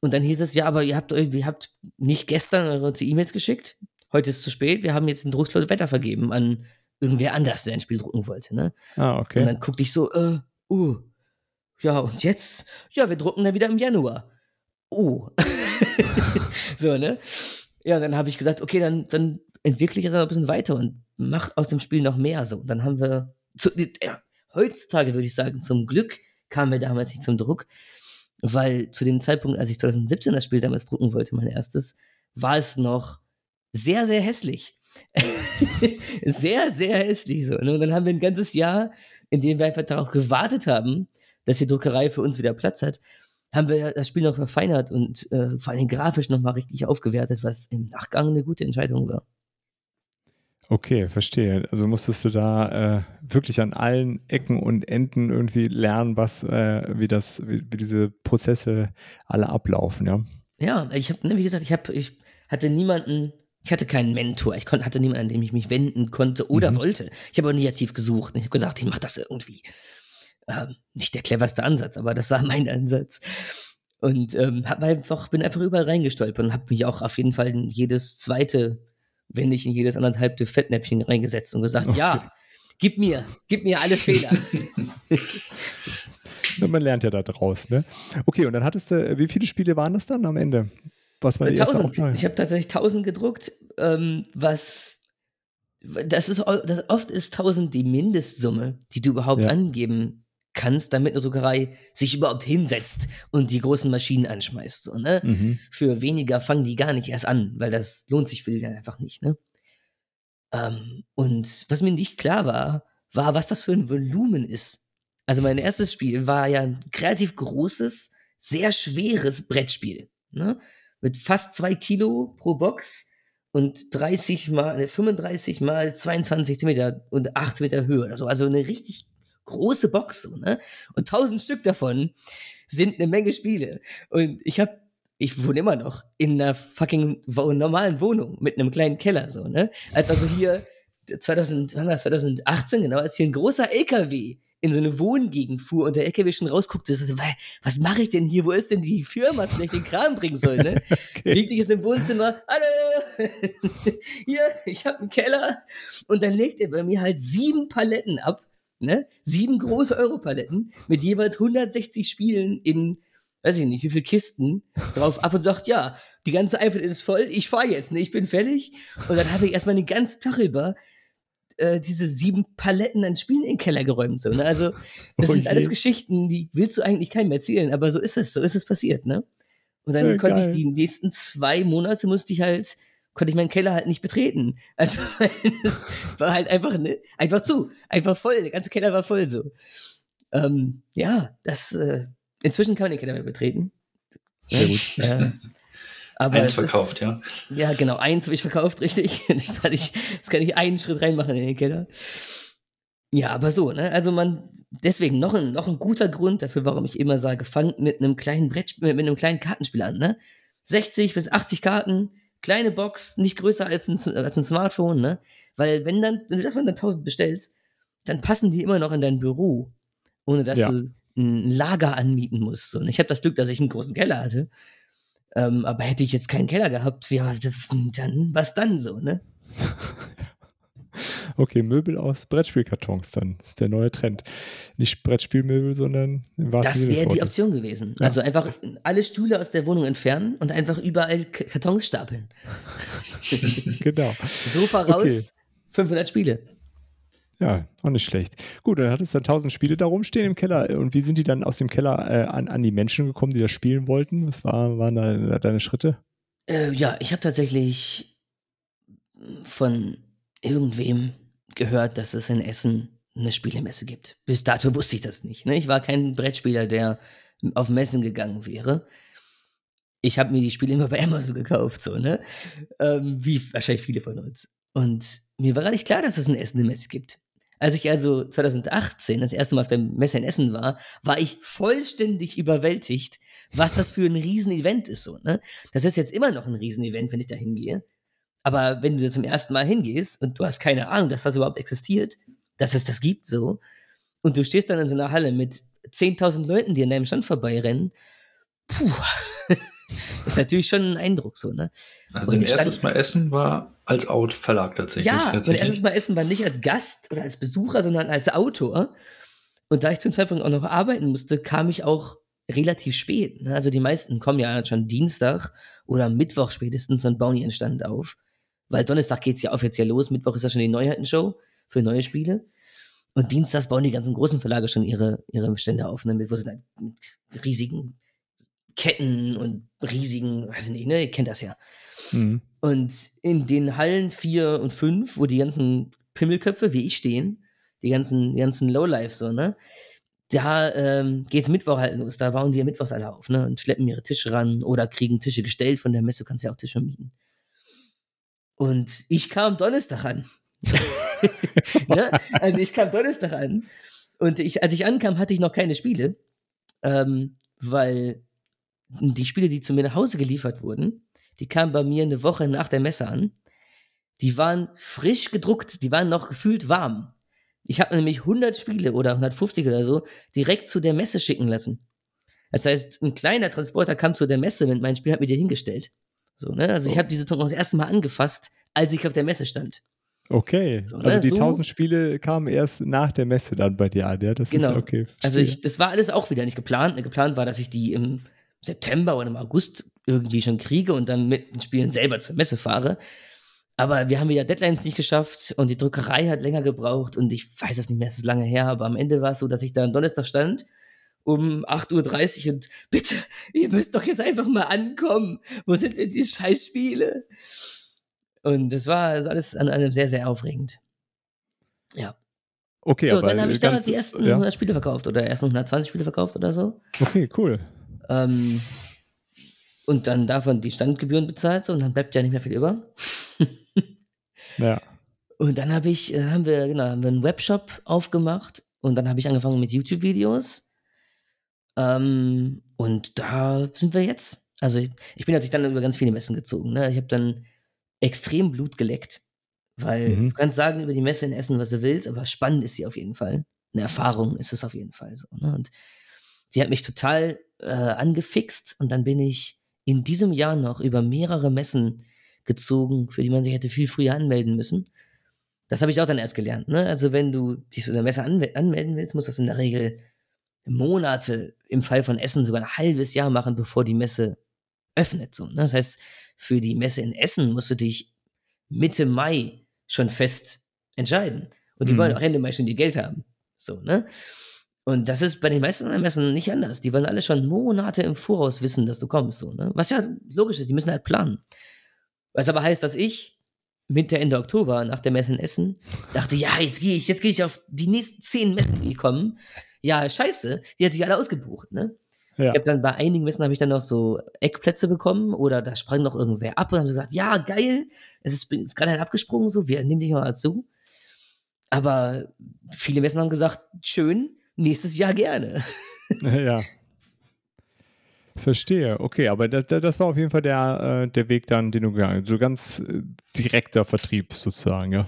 Und dann hieß es, ja, aber ihr habt, ihr habt nicht gestern eure E-Mails geschickt, heute ist zu spät, wir haben jetzt den Druckslot weiter vergeben an irgendwer anders, der ein Spiel drucken wollte. Ne? Ah, okay. Und dann guckte ich so, äh, uh, ja, und jetzt? Ja, wir drucken dann wieder im Januar. Oh. so, ne? Ja, dann habe ich gesagt, okay, dann, dann entwickle ich das noch ein bisschen weiter und mach aus dem Spiel noch mehr so. Dann haben wir, zu, ja, heutzutage würde ich sagen, zum Glück kamen wir damals nicht zum Druck, weil zu dem Zeitpunkt, als ich 2017 das Spiel damals drucken wollte, mein erstes, war es noch sehr, sehr hässlich. sehr, sehr hässlich so. Ne? Und dann haben wir ein ganzes Jahr, in dem wir einfach darauf gewartet haben, dass die Druckerei für uns wieder Platz hat, haben wir das Spiel noch verfeinert und äh, vor allem grafisch nochmal richtig aufgewertet, was im Nachgang eine gute Entscheidung war. Okay, verstehe. Also musstest du da äh, wirklich an allen Ecken und Enden irgendwie lernen, was, äh, wie das, wie, wie, diese Prozesse alle ablaufen, ja? Ja, ich habe, ne, wie gesagt, ich habe, ich hatte niemanden, ich hatte keinen Mentor, ich kon, hatte niemanden, an dem ich mich wenden konnte oder mhm. wollte. Ich habe auch nicht aktiv gesucht. Ich habe gesagt, ich mache das irgendwie. Ähm, nicht der cleverste Ansatz, aber das war mein Ansatz. Und ähm, einfach, bin einfach überall reingestolpert und habe mich auch auf jeden Fall in jedes zweite wenn nicht in jedes anderthalbte Fettnäpfchen reingesetzt und gesagt, okay. ja, gib mir, gib mir alle Fehler. Man lernt ja da draus, ne? Okay, und dann hattest du, wie viele Spiele waren das dann am Ende? Was war die erste? Ich habe tatsächlich 1000 gedruckt, ähm, was das ist das oft ist 1000 die Mindestsumme, die du überhaupt ja. angeben kannst, damit eine Druckerei sich überhaupt hinsetzt und die großen Maschinen anschmeißt. So, ne? Mhm. Für weniger fangen die gar nicht erst an, weil das lohnt sich für die dann einfach nicht. Ne? Ähm, und was mir nicht klar war, war, was das für ein Volumen ist. Also mein erstes Spiel war ja ein kreativ großes, sehr schweres Brettspiel. Ne? Mit fast zwei Kilo pro Box und 30 mal, 35 mal 22 Meter und 8 Meter Höhe oder so. Also eine richtig große Box, so, ne? Und tausend Stück davon sind eine Menge Spiele. Und ich habe ich wohne immer noch in einer fucking normalen Wohnung mit einem kleinen Keller, so, ne? Als also hier 2000, wann war 2018, genau, als hier ein großer LKW in so eine Wohngegend fuhr und der LKW schon rausguckte, so, was mache ich denn hier? Wo ist denn die Firma, zu der ich den Kram bringen soll, ne? okay. Liegt ist im Wohnzimmer, hallo, hier, ich habe einen Keller. Und dann legt er bei mir halt sieben Paletten ab Ne? Sieben große Europaletten mit jeweils 160 Spielen in, weiß ich nicht, wie viele Kisten drauf ab und sagt, ja, die ganze iPad ist voll, ich fahre jetzt, ne? ich bin fertig. Und dann habe ich erstmal den ganzen Tag über äh, diese sieben Paletten an Spielen in den Keller geräumt. So, ne? Also, das oh sind alles Geschichten, die willst du eigentlich keinem erzählen, aber so ist es, so ist es passiert, ne? Und dann ja, konnte geil. ich die nächsten zwei Monate musste ich halt konnte ich meinen Keller halt nicht betreten. Also es war halt einfach, ne, einfach zu, einfach voll. Der ganze Keller war voll so. Ähm, ja, das, äh, inzwischen kann man den Keller mehr betreten. Sehr gut. Ja. Aber eins verkauft, ist, ja. Ja, genau, eins habe ich verkauft, richtig. Jetzt kann, ich, jetzt kann ich einen Schritt reinmachen in den Keller. Ja, aber so, ne? Also man, deswegen noch ein, noch ein guter Grund dafür, warum ich immer sage, fangt mit einem kleinen Brettspiel, mit einem kleinen Kartenspiel an, ne? 60 bis 80 Karten, kleine Box, nicht größer als ein, als ein Smartphone, ne? Weil wenn dann, wenn du davon dann 1000 bestellst, dann passen die immer noch in dein Büro, ohne dass ja. du ein Lager anmieten musst. Und ich habe das Glück, dass ich einen großen Keller hatte. Ähm, aber hätte ich jetzt keinen Keller gehabt, ja, dann, was dann so, ne? Okay, Möbel aus Brettspielkartons dann. Das ist der neue Trend. Nicht Brettspielmöbel, sondern im Das wäre die Option gewesen. Ja. Also einfach alle Stühle aus der Wohnung entfernen und einfach überall Kartons stapeln. genau. Sofa raus, okay. 500 Spiele. Ja, auch nicht schlecht. Gut, dann hat es dann 1000 Spiele da rumstehen im Keller. Und wie sind die dann aus dem Keller äh, an, an die Menschen gekommen, die das spielen wollten? Was war, waren da deine Schritte? Äh, ja, ich habe tatsächlich von irgendwem gehört, dass es in Essen eine Spielemesse gibt. Bis dato wusste ich das nicht. Ne? Ich war kein Brettspieler, der auf Messen gegangen wäre. Ich habe mir die Spiele immer bei Amazon gekauft, so, ne? Ähm, wie wahrscheinlich viele von uns. Und mir war gar nicht klar, dass es in Essen eine Messe gibt. Als ich also 2018 das erste Mal auf der Messe in Essen war, war ich vollständig überwältigt, was das für ein Riesenevent ist. So, ne? Das ist jetzt immer noch ein Riesenevent, wenn ich da hingehe. Aber wenn du zum ersten Mal hingehst und du hast keine Ahnung, dass das überhaupt existiert, dass es das gibt so, und du stehst dann in so einer Halle mit 10.000 Leuten, die an deinem Stand vorbeirennen, puh, ist natürlich schon ein Eindruck so, ne? Also dein erstes Mal Essen war als Out-Verlag tatsächlich. Ja, tatsächlich. mein erstes Mal Essen war nicht als Gast oder als Besucher, sondern als Autor. Und da ich zum Zeitpunkt auch noch arbeiten musste, kam ich auch relativ spät. Ne? Also die meisten kommen ja schon Dienstag oder Mittwoch spätestens und bauen ihren Stand auf. Weil Donnerstag geht es ja offiziell los, Mittwoch ist ja schon die Neuheitenshow für neue Spiele. Und dienstags bauen die ganzen großen Verlage schon ihre, ihre Stände auf, ne? wo sie dann mit riesigen Ketten und riesigen, weiß ich nicht, ne, ihr kennt das ja. Mhm. Und in den Hallen 4 und 5, wo die ganzen Pimmelköpfe wie ich stehen, die ganzen, die ganzen Lowlife so, ne, da ähm, geht's Mittwoch halt los. Da bauen die ja Mittwochs alle auf, ne, und schleppen ihre Tische ran oder kriegen Tische gestellt von der Messe, du kannst ja auch Tische mieten. Und ich kam Donnerstag an. ne? Also ich kam Donnerstag an und ich, als ich ankam, hatte ich noch keine Spiele, ähm, weil die Spiele, die zu mir nach Hause geliefert wurden, die kamen bei mir eine Woche nach der Messe an. Die waren frisch gedruckt, die waren noch gefühlt warm. Ich habe nämlich 100 Spiele oder 150 oder so direkt zu der Messe schicken lassen. Das heißt, ein kleiner Transporter kam zu der Messe und mein Spiel hat mir den hingestellt. So, ne? Also oh. ich habe diese Tonne das erste Mal angefasst, als ich auf der Messe stand. Okay, so, ne? also die so, 1000 Spiele kamen erst nach der Messe dann bei dir an, ja? Das genau. ist okay. Also ich, das war alles auch wieder nicht geplant. Geplant war, dass ich die im September oder im August irgendwie schon kriege und dann mit den Spielen selber zur Messe fahre. Aber wir haben ja Deadlines nicht geschafft und die Druckerei hat länger gebraucht und ich weiß es nicht mehr, es ist lange her, aber am Ende war es so, dass ich da am Donnerstag stand um 8.30 Uhr und bitte, ihr müsst doch jetzt einfach mal ankommen. Wo sind denn die Scheißspiele? Und das war alles an einem sehr, sehr aufregend. Ja. Okay, so, aber dann habe ich damals die ersten ja. 100 Spiele verkauft oder erst noch 120 Spiele verkauft oder so. Okay, cool. Ähm, und dann davon die Standgebühren bezahlt so, und dann bleibt ja nicht mehr viel über. ja. Und dann habe ich, dann haben wir, genau, haben wir einen Webshop aufgemacht und dann habe ich angefangen mit YouTube-Videos. Ähm, und da sind wir jetzt. Also ich, ich, bin natürlich dann über ganz viele Messen gezogen. Ne? Ich habe dann extrem Blut geleckt. Weil mhm. du kannst sagen über die Messe in Essen, was du willst, aber spannend ist sie auf jeden Fall. Eine Erfahrung ist es auf jeden Fall so. Ne? Und die hat mich total äh, angefixt und dann bin ich in diesem Jahr noch über mehrere Messen gezogen, für die man sich hätte viel früher anmelden müssen. Das habe ich auch dann erst gelernt. Ne? Also wenn du dich zu einer Messe anmelden willst, musst du das in der Regel Monate, im Fall von Essen sogar ein halbes Jahr machen, bevor die Messe öffnet. So, ne? Das heißt, für die Messe in Essen musst du dich Mitte Mai schon fest entscheiden. Und die mhm. wollen auch Ende Mai schon die Geld haben. So, ne? Und das ist bei den meisten Messen nicht anders. Die wollen alle schon Monate im Voraus wissen, dass du kommst. So, ne? Was ja logisch ist, die müssen halt planen. Was aber heißt, dass ich Mitte, Ende Oktober nach der Messe in Essen dachte, ja, jetzt gehe ich, jetzt gehe ich auf die nächsten zehn Messen, die kommen. Ja, scheiße, die hatte ich alle ausgebucht, ne? Ja. Ich habe dann bei einigen Messen habe ich dann noch so Eckplätze bekommen oder da sprang noch irgendwer ab und haben gesagt, ja, geil, es ist, ist gerade abgesprungen, so, wir nehmen dich mal dazu. Aber viele Messen haben gesagt, schön, nächstes Jahr gerne. Ja. Verstehe, okay, aber das, das war auf jeden Fall der, äh, der Weg dann, den du gegangen bist. So ganz äh, direkter Vertrieb sozusagen, ja.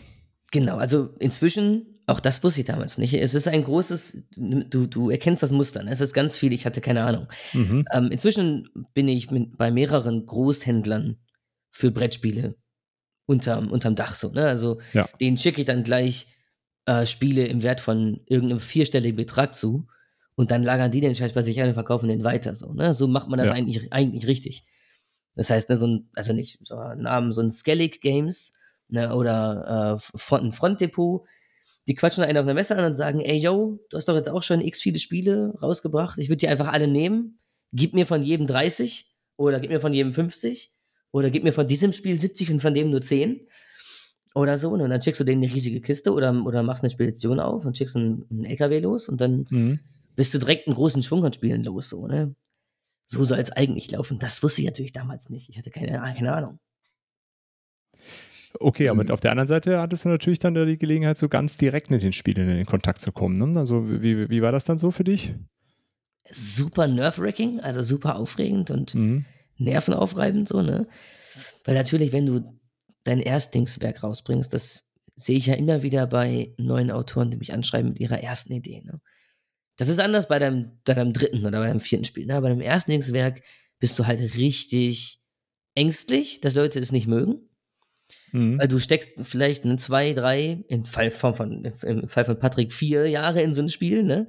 Genau, also inzwischen, auch das wusste ich damals nicht. Es ist ein großes, du, du erkennst das Muster, ne? es ist ganz viel, ich hatte keine Ahnung. Mhm. Ähm, inzwischen bin ich mit, bei mehreren Großhändlern für Brettspiele unterm, unterm Dach so. Ne? Also ja. denen schicke ich dann gleich äh, Spiele im Wert von irgendeinem vierstelligen Betrag zu und dann lagern die den Scheiß bei sich ein und verkaufen den weiter. So, ne? so macht man das ja. eigentlich, eigentlich richtig. Das heißt, ne, so ein, also nicht so ein Namen, so ein Skellig Games ne, oder äh, ein Frontdepot, die quatschen einen auf einer Messe an und sagen, ey yo, du hast doch jetzt auch schon x viele Spiele rausgebracht, ich würde die einfach alle nehmen, gib mir von jedem 30 oder gib mir von jedem 50 oder gib mir von diesem Spiel 70 und von dem nur 10 oder so. Ne? Und dann schickst du denen eine riesige Kiste oder, oder machst eine Spedition auf und schickst einen, einen LKW los und dann mhm. bist du direkt einen großen Schwung an Spielen los. So, ne? so soll es eigentlich laufen. Das wusste ich natürlich damals nicht. Ich hatte keine, keine Ahnung. Okay, aber mhm. auf der anderen Seite hattest du natürlich dann die Gelegenheit, so ganz direkt mit den Spielen in Kontakt zu kommen. Ne? Also, wie, wie war das dann so für dich? Super nerve-wracking, also super aufregend und mhm. nervenaufreibend, so, ne? Weil natürlich, wenn du dein Erstlingswerk rausbringst. Das sehe ich ja immer wieder bei neuen Autoren, die mich anschreiben mit ihrer ersten Idee. Ne? Das ist anders bei deinem, bei deinem dritten oder bei deinem vierten Spiel. Ne? Bei deinem Erstlingswerk bist du halt richtig ängstlich, dass Leute das nicht mögen. Mhm. Weil du steckst vielleicht eine zwei, drei, im Fall von, von, im Fall von Patrick vier Jahre in so ein Spiel, ne?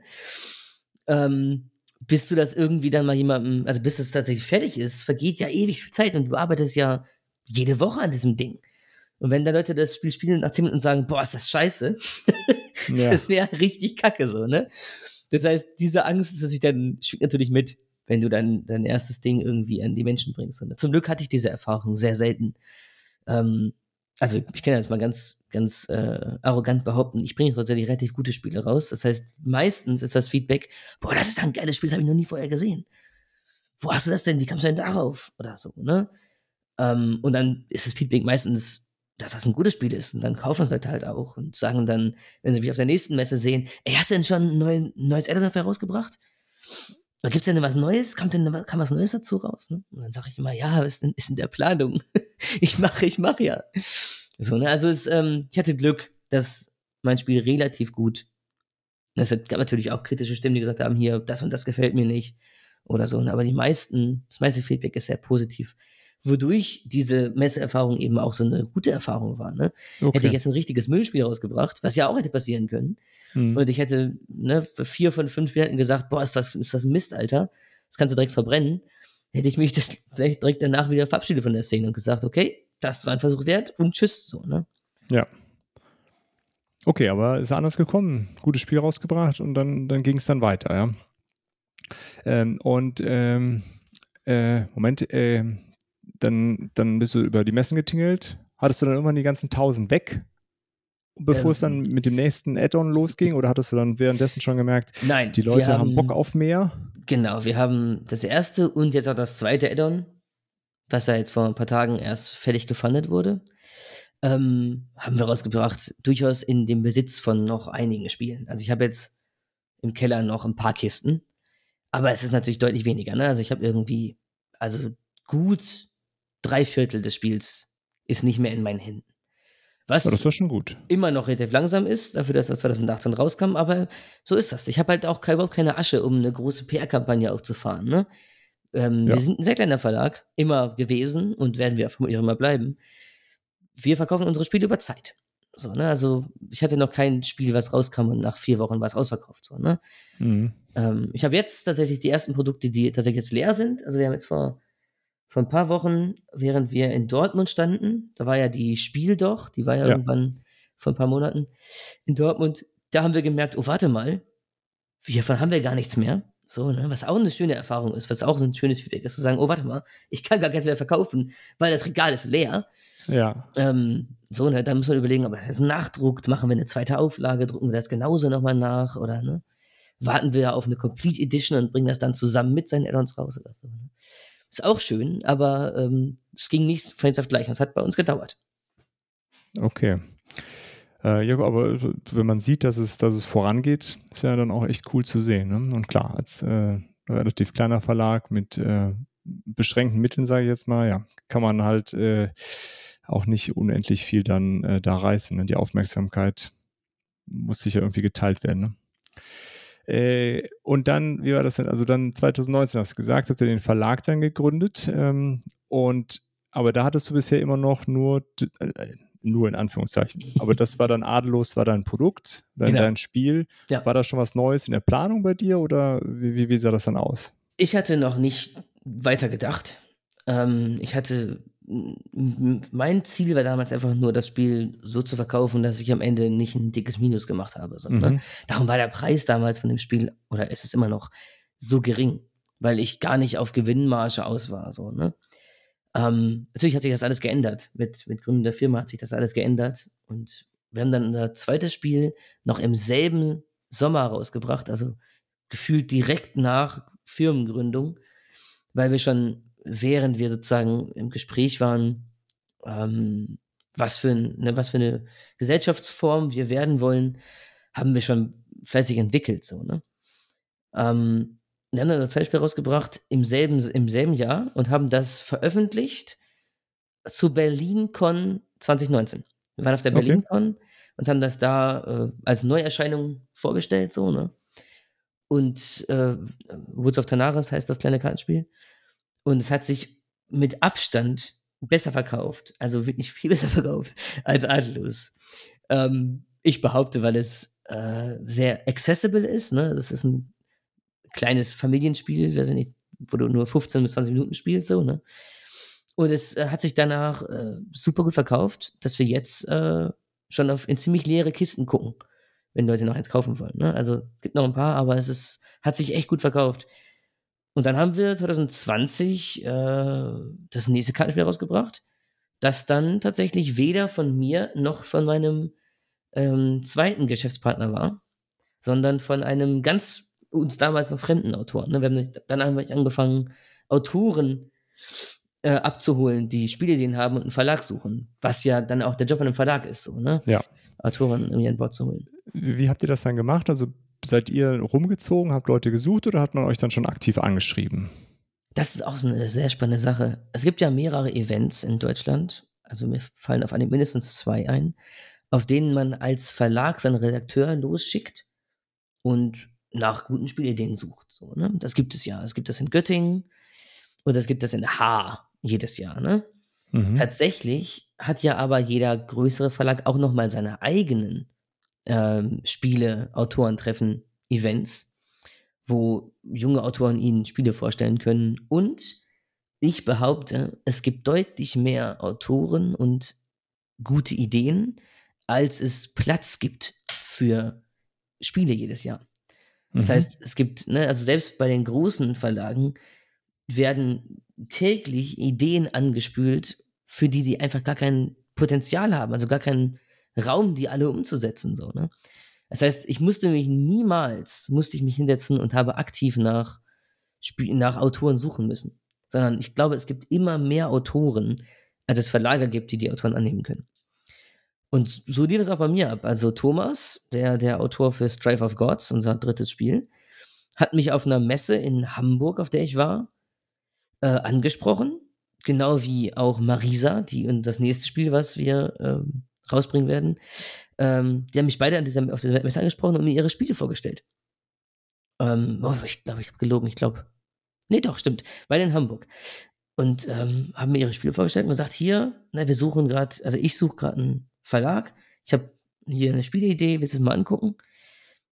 Ähm, bis du das irgendwie dann mal jemandem, also bis es tatsächlich fertig ist, vergeht ja ewig viel Zeit und du arbeitest ja jede Woche an diesem Ding. Und wenn da Leute das Spiel spielen nach 10 Minuten sagen, boah, ist das scheiße, Ja. das wäre richtig kacke so, ne? Das heißt, diese Angst ist natürlich dann, schwingt natürlich mit, wenn du dann dein erstes Ding irgendwie an die Menschen bringst. Und zum Glück hatte ich diese Erfahrung sehr selten. Ähm, also ich kann jetzt mal ganz, ganz äh, arrogant behaupten, ich bringe tatsächlich relativ gute Spiele raus. Das heißt, meistens ist das Feedback, boah, das ist ein geiles Spiel, das habe ich noch nie vorher gesehen. Wo hast du das denn? Wie kamst du denn darauf? Oder so, ne? Ähm, und dann ist das Feedback meistens, dass das ein gutes Spiel ist. Und dann kaufen es Leute halt auch und sagen dann, wenn sie mich auf der nächsten Messe sehen, ey, hast du denn schon ein neuen, neues Addon dafür rausgebracht? Oder gibt's denn was Neues? Kommt denn kam was Neues dazu raus? Ne? Und dann sage ich immer, ja, ist in, ist in der Planung. ich mache, ich mache ja. So, ne? Also es, ähm, ich hatte Glück, dass mein Spiel relativ gut. Es gab natürlich auch kritische Stimmen, die gesagt haben, hier, das und das gefällt mir nicht. Oder so. Ne? Aber die meisten, das meiste Feedback ist sehr positiv. Wodurch diese Messeerfahrung eben auch so eine gute Erfahrung war. Ne? Hätte ich Okay. jetzt ein richtiges Müllspiel rausgebracht, was ja auch hätte passieren können, Mhm. und ich hätte, ne, vier von fünf Spielen hätten gesagt, boah, ist das, ist das Mist, Alter. Das kannst du direkt verbrennen. Hätte ich mich das vielleicht direkt danach wieder verabschiedet von der Szene und gesagt, okay, das war ein Versuch wert und tschüss, so, ne? Ja. Okay, aber ist anders gekommen. Gutes Spiel rausgebracht und dann, dann ging es dann weiter, ja. Ähm, und ähm, äh, Moment, äh, dann, dann bist du über die Messen getingelt. Hattest du dann irgendwann die ganzen 1000 weg, bevor Ähm. es dann mit dem nächsten Add-on losging? Oder hattest du dann währenddessen schon gemerkt, Nein. die Leute wir haben Bock auf mehr? Genau, wir haben das erste und jetzt auch das zweite Add-on, was ja jetzt vor ein paar Tagen erst fertig gefundet wurde, ähm, haben wir rausgebracht, durchaus in dem Besitz von noch einigen Spielen. Also ich habe jetzt im Keller noch ein paar Kisten, aber es ist natürlich deutlich weniger. Ne? Also ich habe irgendwie, also gut drei Viertel des Spiels ist nicht mehr in meinen Händen. Was Ja, das war schon gut. immer noch relativ langsam ist, dafür, dass das 2018 rauskam, aber so ist das. Ich habe halt auch überhaupt keine Asche, um eine große PR-Kampagne aufzufahren. Ne? Ähm, Ja. Wir sind ein sehr kleiner Verlag, immer gewesen und werden wir vermutlich auch immer bleiben. Wir verkaufen unsere Spiele über Zeit. So, ne? Also ich hatte noch kein Spiel, was rauskam und nach vier Wochen war es ausverkauft. So, ne? Mhm. Ähm, ich habe jetzt tatsächlich die ersten Produkte, die tatsächlich jetzt leer sind. Also wir haben jetzt vor, vor ein paar Wochen, während wir in Dortmund standen, da war ja die Spiel doch, die war ja, Ja. irgendwann vor ein paar Monaten in Dortmund, da haben wir gemerkt, oh, warte mal, hiervon haben wir gar nichts mehr. So, ne, was auch eine schöne Erfahrung ist, was auch ein schönes Feedback ist, zu sagen, oh, warte mal, ich kann gar keins mehr verkaufen, weil das Regal ist leer. Ja, Ähm, so, ne, dann muss man überlegen, ob das jetzt nachdruckt, machen wir eine zweite Auflage, drucken wir das genauso nochmal nach oder ne? Warten wir auf eine Complete Edition und bringen das dann zusammen mit seinen Add-ons raus oder so. Ne? Ist auch schön, aber ähm, es ging nicht von jetzt auf gleich. Das hat bei uns gedauert. okay. Äh, ja, aber wenn man sieht, dass es, dass es vorangeht, ist ja dann auch echt cool zu sehen. Ne? Und klar, als äh, relativ kleiner Verlag mit äh, beschränkten Mitteln, sage ich jetzt mal, ja, kann man halt äh, auch nicht unendlich viel dann äh, da reißen. Ne? Die Aufmerksamkeit muss sicher irgendwie geteilt werden. Ne? Äh, und dann, wie war das denn? Also dann 2019 hast du gesagt, habt ihr den Verlag dann gegründet. Ähm, und aber da hattest du bisher immer noch nur, äh, nur in Anführungszeichen. Aber das war dann adellos, war dein Produkt, dein, Genau. dein Spiel. Ja. War da schon was Neues in der Planung bei dir oder wie, wie, wie sah das dann aus? Ich hatte noch nicht weiter gedacht. Ähm, ich hatte, mein Ziel war damals einfach nur, das Spiel so zu verkaufen, dass ich am Ende nicht ein dickes Minus gemacht habe. So, ne? Mhm. Darum war der Preis damals von dem Spiel, oder ist es immer noch, so gering, weil ich gar nicht auf Gewinnmarge aus war. So, ne? ähm, natürlich hat sich das alles geändert. Mit, mit Gründung der Firma hat sich das alles geändert. Und wir haben dann unser zweites Spiel noch im selben Sommer rausgebracht, also gefühlt direkt nach Firmengründung, weil wir schon, während wir sozusagen im Gespräch waren, ähm, was, für ein, ne, was für eine Gesellschaftsform wir werden wollen, haben wir schon fleißig entwickelt. So, ne? ähm, wir haben dann das zweite Spiel rausgebracht im selben, im selben Jahr und haben das veröffentlicht zu BerlinCon 2019. Wir waren auf der Okay. BerlinCon und haben das da äh, als Neuerscheinung vorgestellt, so, ne? Und äh, Woods of Tanaris heißt das kleine Kartenspiel. Und es hat sich mit Abstand besser verkauft, also wirklich viel besser verkauft als Adelus. Ähm, ich behaupte, weil es äh, sehr accessible ist. Ne? Das ist ein kleines Familienspiel, weiß ich nicht, wo du nur 15 bis 20 Minuten spielst, so, ne? Und es äh, hat sich danach äh, super gut verkauft, dass wir jetzt äh, schon auf in ziemlich leere Kisten gucken, wenn Leute noch eins kaufen wollen. Ne? Also es gibt noch ein paar, aber es ist, hat sich echt gut verkauft. Und dann haben wir 2020 äh, das nächste Kartenspiel rausgebracht, das dann tatsächlich weder von mir noch von meinem ähm, zweiten Geschäftspartner war, sondern von einem ganz uns damals noch fremden Autor. Ne? Wir haben, dann haben wir angefangen, Autoren äh, abzuholen, die Spielideen haben und einen Verlag suchen, was ja dann auch der Job von einem Verlag ist, so, ne? Ja. Autoren irgendwie an Bord zu holen. Wie, wie habt ihr das dann gemacht? Also seid ihr rumgezogen, habt Leute gesucht oder hat man euch dann schon aktiv angeschrieben? Das ist auch so eine sehr spannende Sache. Es gibt ja mehrere Events in Deutschland, also mir fallen auf eine mindestens zwei ein, auf denen man als Verlag seinen Redakteur losschickt und nach guten Spielideen sucht. So, ne? Das gibt es ja. Es gibt das in Göttingen und es gibt das in H jedes Jahr. Ne? Mhm. Tatsächlich hat ja aber jeder größere Verlag auch nochmal seine eigenen ähm, Spiele, Autorentreffen, Events, wo junge Autoren ihnen Spiele vorstellen können. Und ich behaupte, es gibt deutlich mehr Autoren und gute Ideen, als es Platz gibt für Spiele jedes Jahr. Das mhm. heißt, es gibt, ne, also selbst bei den großen Verlagen werden täglich Ideen angespült, für die die einfach gar kein Potenzial haben, also gar keinen Raum, die alle umzusetzen, so, ne? Das heißt, ich musste mich niemals, musste ich mich hinsetzen und habe aktiv nach, nach Autoren suchen müssen. Sondern ich glaube, es gibt immer mehr Autoren, als es Verlager gibt, die die Autoren annehmen können. Und so lief es auch bei mir ab. Also Thomas, der, der Autor für Strife of Gods, unser drittes Spiel, hat mich auf einer Messe in Hamburg, auf der ich war, äh, angesprochen. Genau wie auch Marisa, die und das nächste Spiel, was wir ähm, rausbringen werden. Ähm, die haben mich beide an dieser, auf der Messe angesprochen und mir ihre Spiele vorgestellt. Ähm, oh, ich glaube, ich habe gelogen. Ich glaube. Nee, doch, stimmt. Beide in Hamburg. Und ähm, haben mir ihre Spiele vorgestellt und gesagt: Hier, na, wir suchen gerade, also ich suche gerade einen Verlag. Ich habe hier eine Spieleidee, willst du es mal angucken?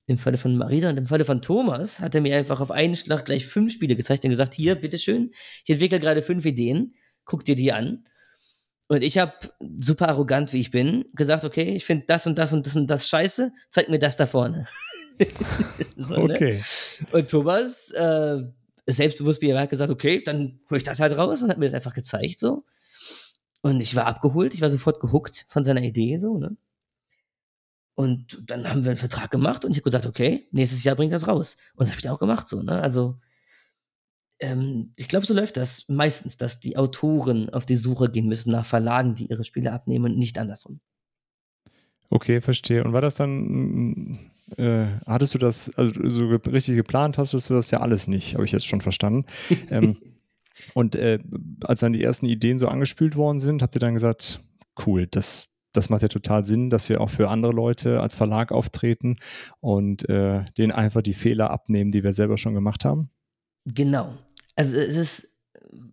Im Falle von Marisa und im Falle von Thomas hat er mir einfach auf einen Schlag gleich fünf Spiele gezeigt und gesagt, hier, bitteschön, ich entwickle gerade fünf Ideen, guck dir die an. Und ich habe, super arrogant wie ich bin, gesagt, okay, ich finde das und das und das und das scheiße, zeig mir das da vorne. so, ne? okay. Ne? Und Thomas, äh, selbstbewusst wie er war, hat gesagt, okay, dann hole ich das halt raus und hat mir das einfach gezeigt, so. Und ich war abgeholt, ich war sofort gehuckt von seiner Idee, so, ne? Und dann haben wir einen Vertrag gemacht und ich habe gesagt, okay, nächstes Jahr bringt das raus. Und das habe ich dann auch gemacht, so, ne? Also, ähm, ich glaube, so läuft das meistens, dass die Autoren auf die Suche gehen müssen nach Verlagen, die ihre Spiele abnehmen und nicht andersrum. Okay, verstehe. Und war das dann, äh, hattest du das, also so richtig geplant hast du das ja alles nicht, habe ich jetzt schon verstanden. ähm, und äh, als dann die ersten Ideen so angespült worden sind, habt ihr dann gesagt, cool, das, das macht ja total Sinn, dass wir auch für andere Leute als Verlag auftreten und äh, denen einfach die Fehler abnehmen, die wir selber schon gemacht haben? Genau. Also es ist,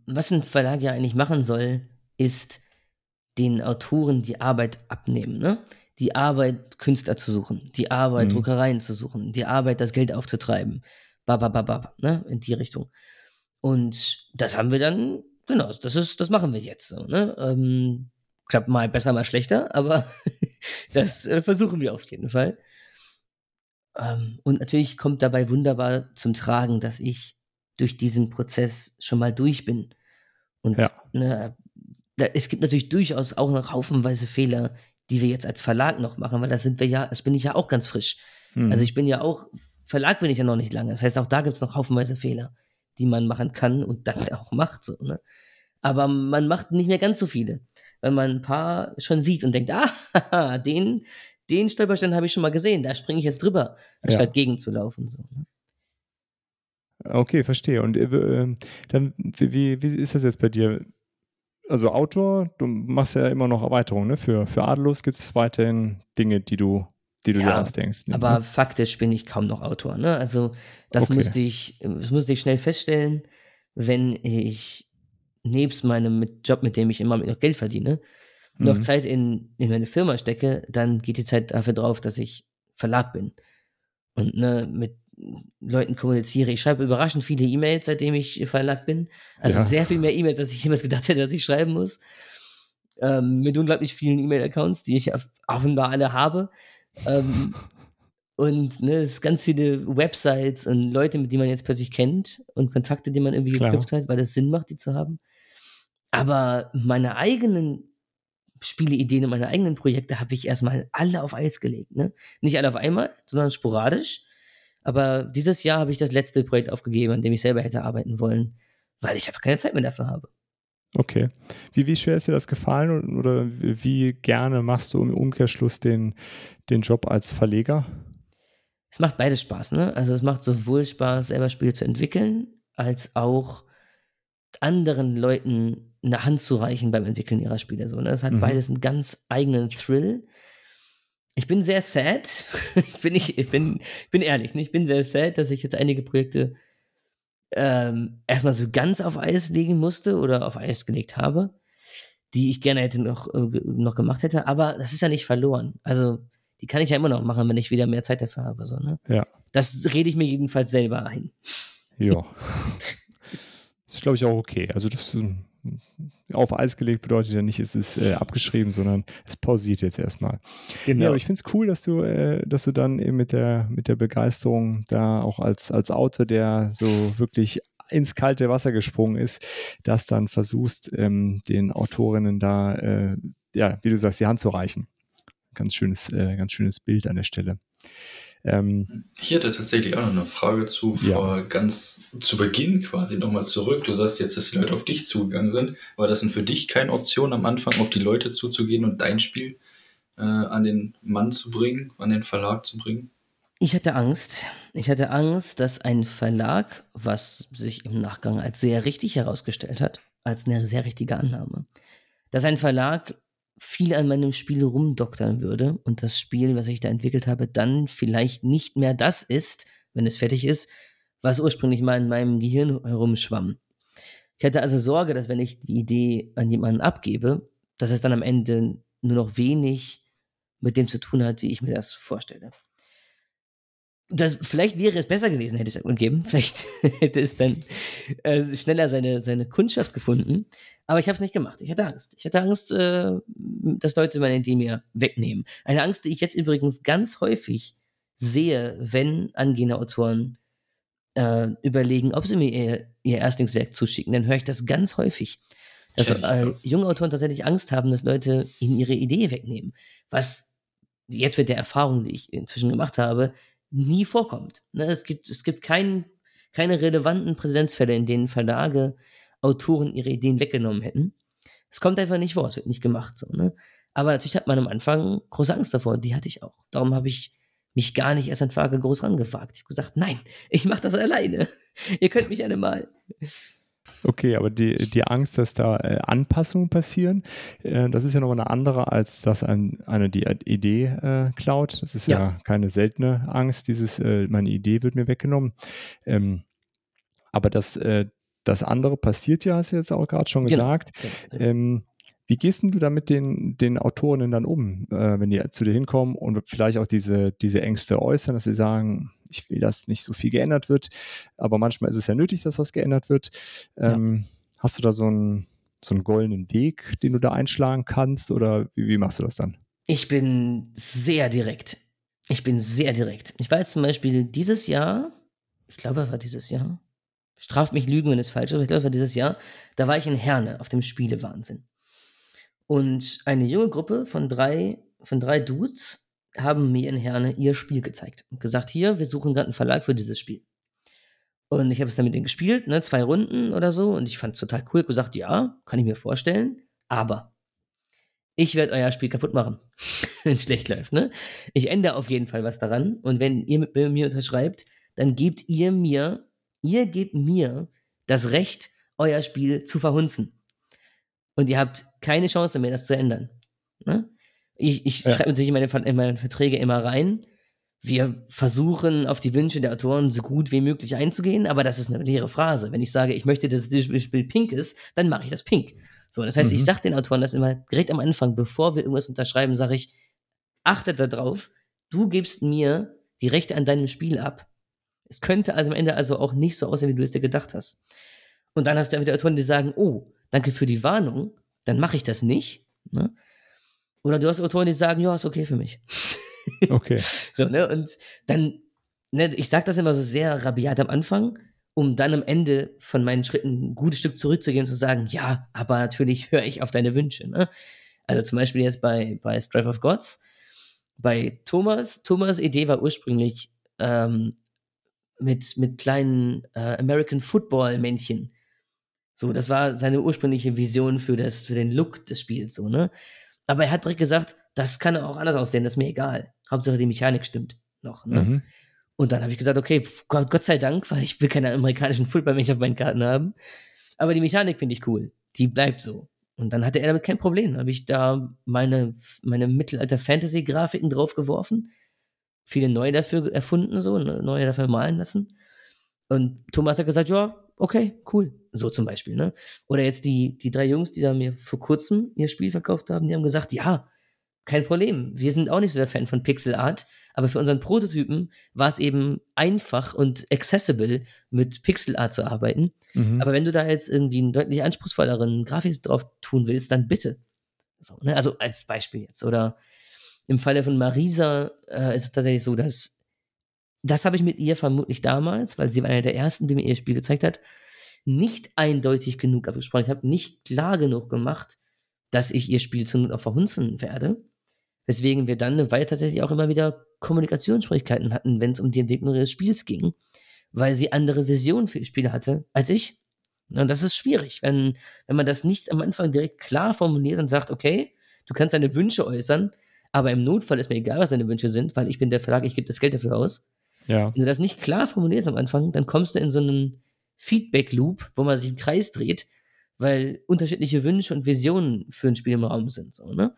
was ein Verlag ja eigentlich machen soll, ist den Autoren die Arbeit abnehmen, ne? Die Arbeit, Künstler zu suchen, die Arbeit, mhm. Druckereien zu suchen, die Arbeit, das Geld aufzutreiben, babababab, ne? In die Richtung. Und das haben wir dann, genau, das ist, das machen wir jetzt so, ne? Ähm, klappt mal besser, mal schlechter, aber das äh, versuchen wir auf jeden Fall. Ähm, und natürlich kommt dabei wunderbar zum Tragen, dass ich durch diesen Prozess schon mal durch bin. Und ja. ne, da, es gibt natürlich durchaus auch noch haufenweise Fehler, die wir jetzt als Verlag noch machen, weil das sind wir ja, das bin ich ja auch ganz frisch. Hm. Also ich bin ja auch, Verlag bin ich ja noch nicht lange. Das heißt, auch da gibt es noch haufenweise Fehler die man machen kann und dann auch macht. So, ne? Aber man macht nicht mehr ganz so viele, weil man ein paar schon sieht und denkt, ah, den, den Stolperstein habe ich schon mal gesehen, da springe ich jetzt drüber, anstatt ja. gegenzulaufen. So, ne? Okay, verstehe. Und äh, dann, wie, wie ist das jetzt bei dir? Also Autor, du machst ja immer noch Erweiterungen, ne? Für, für Adelus gibt es weiterhin Dinge, die du die du ja, dir ausdenkst. Ne? Aber faktisch bin ich kaum noch Autor. Ne? Also das okay. musste ich, das musste ich schnell feststellen, wenn ich nebst meinem Job, mit dem ich immer noch Geld verdiene, mhm. noch Zeit in, in meine Firma stecke, dann geht die Zeit dafür drauf, dass ich Verlag bin. Und ne, mit Leuten kommuniziere. Ich schreibe überraschend viele E-Mails, seitdem ich Verlag bin. Also ja. sehr viel mehr E-Mails, als ich jemals gedacht hätte, dass ich schreiben muss. Ähm, mit unglaublich vielen E-Mail-Accounts, die ich offenbar alle habe. Ähm, und ne, es ganz viele Websites und Leute, mit denen man jetzt plötzlich kennt und Kontakte, die man irgendwie Klar. geknüpft hat, weil es Sinn macht, die zu haben. Aber meine eigenen Spieleideen und meine eigenen Projekte habe ich erstmal alle auf Eis gelegt. Ne? Nicht alle auf einmal, sondern sporadisch. Aber dieses Jahr habe ich das letzte Projekt aufgegeben, an dem ich selber hätte arbeiten wollen, weil ich einfach keine Zeit mehr dafür habe. Okay. Wie, wie schwer ist dir das gefallen oder wie gerne machst du im Umkehrschluss den, den Job als Verleger? Es macht beides Spaß, ne? Also es macht sowohl Spaß, selber Spiele zu entwickeln, als auch anderen Leuten eine Hand zu reichen beim Entwickeln ihrer Spiele. So, ne? Es hat mhm. beides einen ganz eigenen Thrill. Ich bin sehr sad. ich, bin nicht, ich, bin, ich bin ehrlich, ne? ich bin sehr sad, dass ich jetzt einige Projekte ähm, erstmal so ganz auf Eis legen musste oder auf Eis gelegt habe, die ich gerne hätte noch, äh, noch gemacht hätte, aber das ist ja nicht verloren. Also, die kann ich ja immer noch machen, wenn ich wieder mehr Zeit dafür habe. So, ne? Ja. Das rede ich mir jedenfalls selber ein. Ja. das ist, glaube ich, auch okay. Also, das ähm, auf Eis gelegt bedeutet ja nicht, es ist äh, abgeschrieben, sondern es pausiert jetzt erstmal. Genau. Ja, aber ich finde es cool, dass du, äh, dass du dann eben mit der, mit der Begeisterung da auch als, als Autor, der so wirklich ins kalte Wasser gesprungen ist, das dann versuchst, ähm, den Autorinnen da, äh, ja, wie du sagst, die Hand zu reichen. Ganz schönes, äh, ganz schönes Bild an der Stelle. Ähm, ich hätte tatsächlich auch noch eine Frage zu, vor ja. ganz zu Beginn quasi nochmal zurück. Du sagst jetzt, dass die Leute auf dich zugegangen sind. War das denn für dich keine Option am Anfang, auf die Leute zuzugehen und dein Spiel äh, an den Mann zu bringen, an den Verlag zu bringen? Ich hatte Angst. Ich hatte Angst, dass ein Verlag, was sich im Nachgang als sehr richtig herausgestellt hat, als eine sehr richtige Annahme, dass ein Verlag viel an meinem Spiel rumdoktern würde und das Spiel, was ich da entwickelt habe, dann vielleicht nicht mehr das ist, wenn es fertig ist, was ursprünglich mal in meinem Gehirn herumschwamm. Ich hatte also Sorge, dass wenn ich die Idee an jemanden abgebe, dass es dann am Ende nur noch wenig mit dem zu tun hat, wie ich mir das vorstelle das, vielleicht wäre es besser gewesen, hätte es gegeben. Vielleicht hätte es dann äh, schneller seine, seine Kundschaft gefunden. Aber ich habe es nicht gemacht. Ich hatte Angst. Ich hatte Angst, äh, dass Leute meine Idee mir wegnehmen. Eine Angst, die ich jetzt übrigens ganz häufig sehe, wenn angehende Autoren äh, überlegen, ob sie mir ihr, ihr Erstlingswerk zuschicken. Dann höre ich das ganz häufig. Dass äh, junge Autoren tatsächlich Angst haben, dass Leute ihnen ihre Idee wegnehmen. Was jetzt mit der Erfahrung, die ich inzwischen gemacht habe, nie vorkommt. Ne? Es gibt, es gibt kein, keine relevanten Präsenzfälle, in denen Verlage Autoren ihre Ideen weggenommen hätten. Es kommt einfach nicht vor, es wird nicht gemacht. So, ne? Aber natürlich hat man am Anfang große Angst davor, die hatte ich auch. Darum habe ich mich gar nicht erst an Frage groß rangewagt. Ich habe gesagt, nein, ich mache das alleine. Ihr könnt mich alle mal. Okay, aber die, die Angst, dass da äh, Anpassungen passieren, äh, das ist ja noch eine andere, als dass ein, eine die Idee äh, klaut. Das ist ja. ja, keine seltene Angst, dieses, äh, meine Idee wird mir weggenommen. Ähm, aber das, äh, das andere passiert ja, hast du jetzt auch gerade schon genau. gesagt. Genau. Ähm, wie gehst du da mit den, den Autorinnen dann um, äh, wenn die zu dir hinkommen und vielleicht auch diese, diese Ängste äußern, dass sie sagen, ich will, dass nicht so viel geändert wird, aber manchmal ist es ja nötig, dass was geändert wird. Ähm, ja. Hast du da so einen, so einen goldenen Weg, den du da einschlagen kannst oder wie, wie machst du das dann? Ich bin sehr direkt. Ich bin sehr direkt. Ich war jetzt zum Beispiel dieses Jahr, ich glaube, es war dieses Jahr, straf mich Lügen, wenn es falsch ist, aber ich glaube, es war dieses Jahr, da war ich in Herne auf dem Spielewahnsinn. Und eine junge Gruppe von drei, von drei Dudes haben mir in Herne ihr Spiel gezeigt und gesagt, hier, wir suchen gerade einen Verlag für dieses Spiel. Und ich habe es dann mit denen gespielt, ne, zwei Runden oder so, und ich fand es total cool. Ich gesagt, ja, kann ich mir vorstellen, aber ich werde euer Spiel kaputt machen, wenn es schlecht läuft. Ne? Ich ändere auf jeden Fall was daran. Und wenn ihr mit mir unterschreibt, dann gebt ihr mir, ihr gebt mir das Recht, euer Spiel zu verhunzen. Und ihr habt keine Chance mehr, das zu ändern. Ne? Ich, ich ja. schreibe natürlich in meine, in meine, Verträge immer rein, wir versuchen auf die Wünsche der Autoren so gut wie möglich einzugehen, aber das ist eine leere Phrase. Wenn ich sage, ich möchte, dass das Spiel pink ist, dann mache ich das pink. So, das heißt, mhm. ich sage den Autoren das immer direkt am Anfang, bevor wir irgendwas unterschreiben, sage ich, achtet darauf, du gibst mir die Rechte an deinem Spiel ab. Es könnte also am Ende also auch nicht so aussehen, wie du es dir gedacht hast. Und dann hast du wieder Autoren, die sagen, oh, danke für die Warnung, dann mache ich das nicht. Ne? Oder du hast Autoren, die sagen, ja, ist okay für mich. Okay. so, ne? Und dann, ne, ich sage das immer so sehr rabiat am Anfang, um dann am Ende von meinen Schritten ein gutes Stück zurückzugehen und zu sagen, ja, aber natürlich höre ich auf deine Wünsche. Ne? Also zum Beispiel jetzt bei, bei Strife of Gods, bei Thomas, Thomas' Idee war ursprünglich ähm, mit, mit kleinen äh, American Football-Männchen. So, das war seine ursprüngliche Vision für, das, für den Look des Spiels, so, ne? Aber er hat direkt gesagt, das kann auch anders aussehen, das ist mir egal. Hauptsache die Mechanik stimmt noch. Ne? Mhm. Und dann habe ich gesagt, okay, Gott, Gott, sei Dank, weil ich will keine amerikanischen Footballmännchen auf meinen Karten haben. Aber die Mechanik finde ich cool. Die bleibt so. Und dann hatte er damit kein Problem. Dann habe ich da meine, meine Mittelalter-Fantasy-Grafiken draufgeworfen. Viele neue dafür erfunden, so, ne, neue dafür malen lassen. Und Thomas hat gesagt, ja, okay, cool. So zum Beispiel, ne? Oder jetzt die, die drei Jungs, die da mir vor kurzem ihr Spiel verkauft haben, die haben gesagt, ja, kein Problem. Wir sind auch nicht so der Fan von Pixel Art, aber für unseren Prototypen war es eben einfach und accessible, mit Pixel Art zu arbeiten. Mhm. Aber wenn du da jetzt irgendwie einen deutlich anspruchsvolleren Grafik drauf tun willst, dann bitte. So, ne? Also als Beispiel jetzt. Oder im Falle von Marisa äh, ist es tatsächlich so, dass das habe ich mit ihr vermutlich damals, weil sie war eine der ersten, die mir ihr Spiel gezeigt hat, nicht eindeutig genug abgesprochen. Ich habe nicht klar genug gemacht, dass ich ihr Spiel zu Not auch verhunzen werde. Weswegen wir dann eine Weile tatsächlich auch immer wieder Kommunikationsschwierigkeiten hatten, wenn es um die Entwicklung ihres Spiels ging, weil sie andere Visionen für ihr Spiel hatte als ich. Und das ist schwierig, wenn, wenn man das nicht am Anfang direkt klar formuliert und sagt, okay, du kannst deine Wünsche äußern, aber im Notfall ist mir egal, was deine Wünsche sind, weil ich bin der Verlag, ich gebe das Geld dafür aus. Ja. Wenn du das nicht klar formulierst am Anfang, dann kommst du in so einen Feedback-Loop, wo man sich im Kreis dreht, weil unterschiedliche Wünsche und Visionen für ein Spiel im Raum sind. So, ne?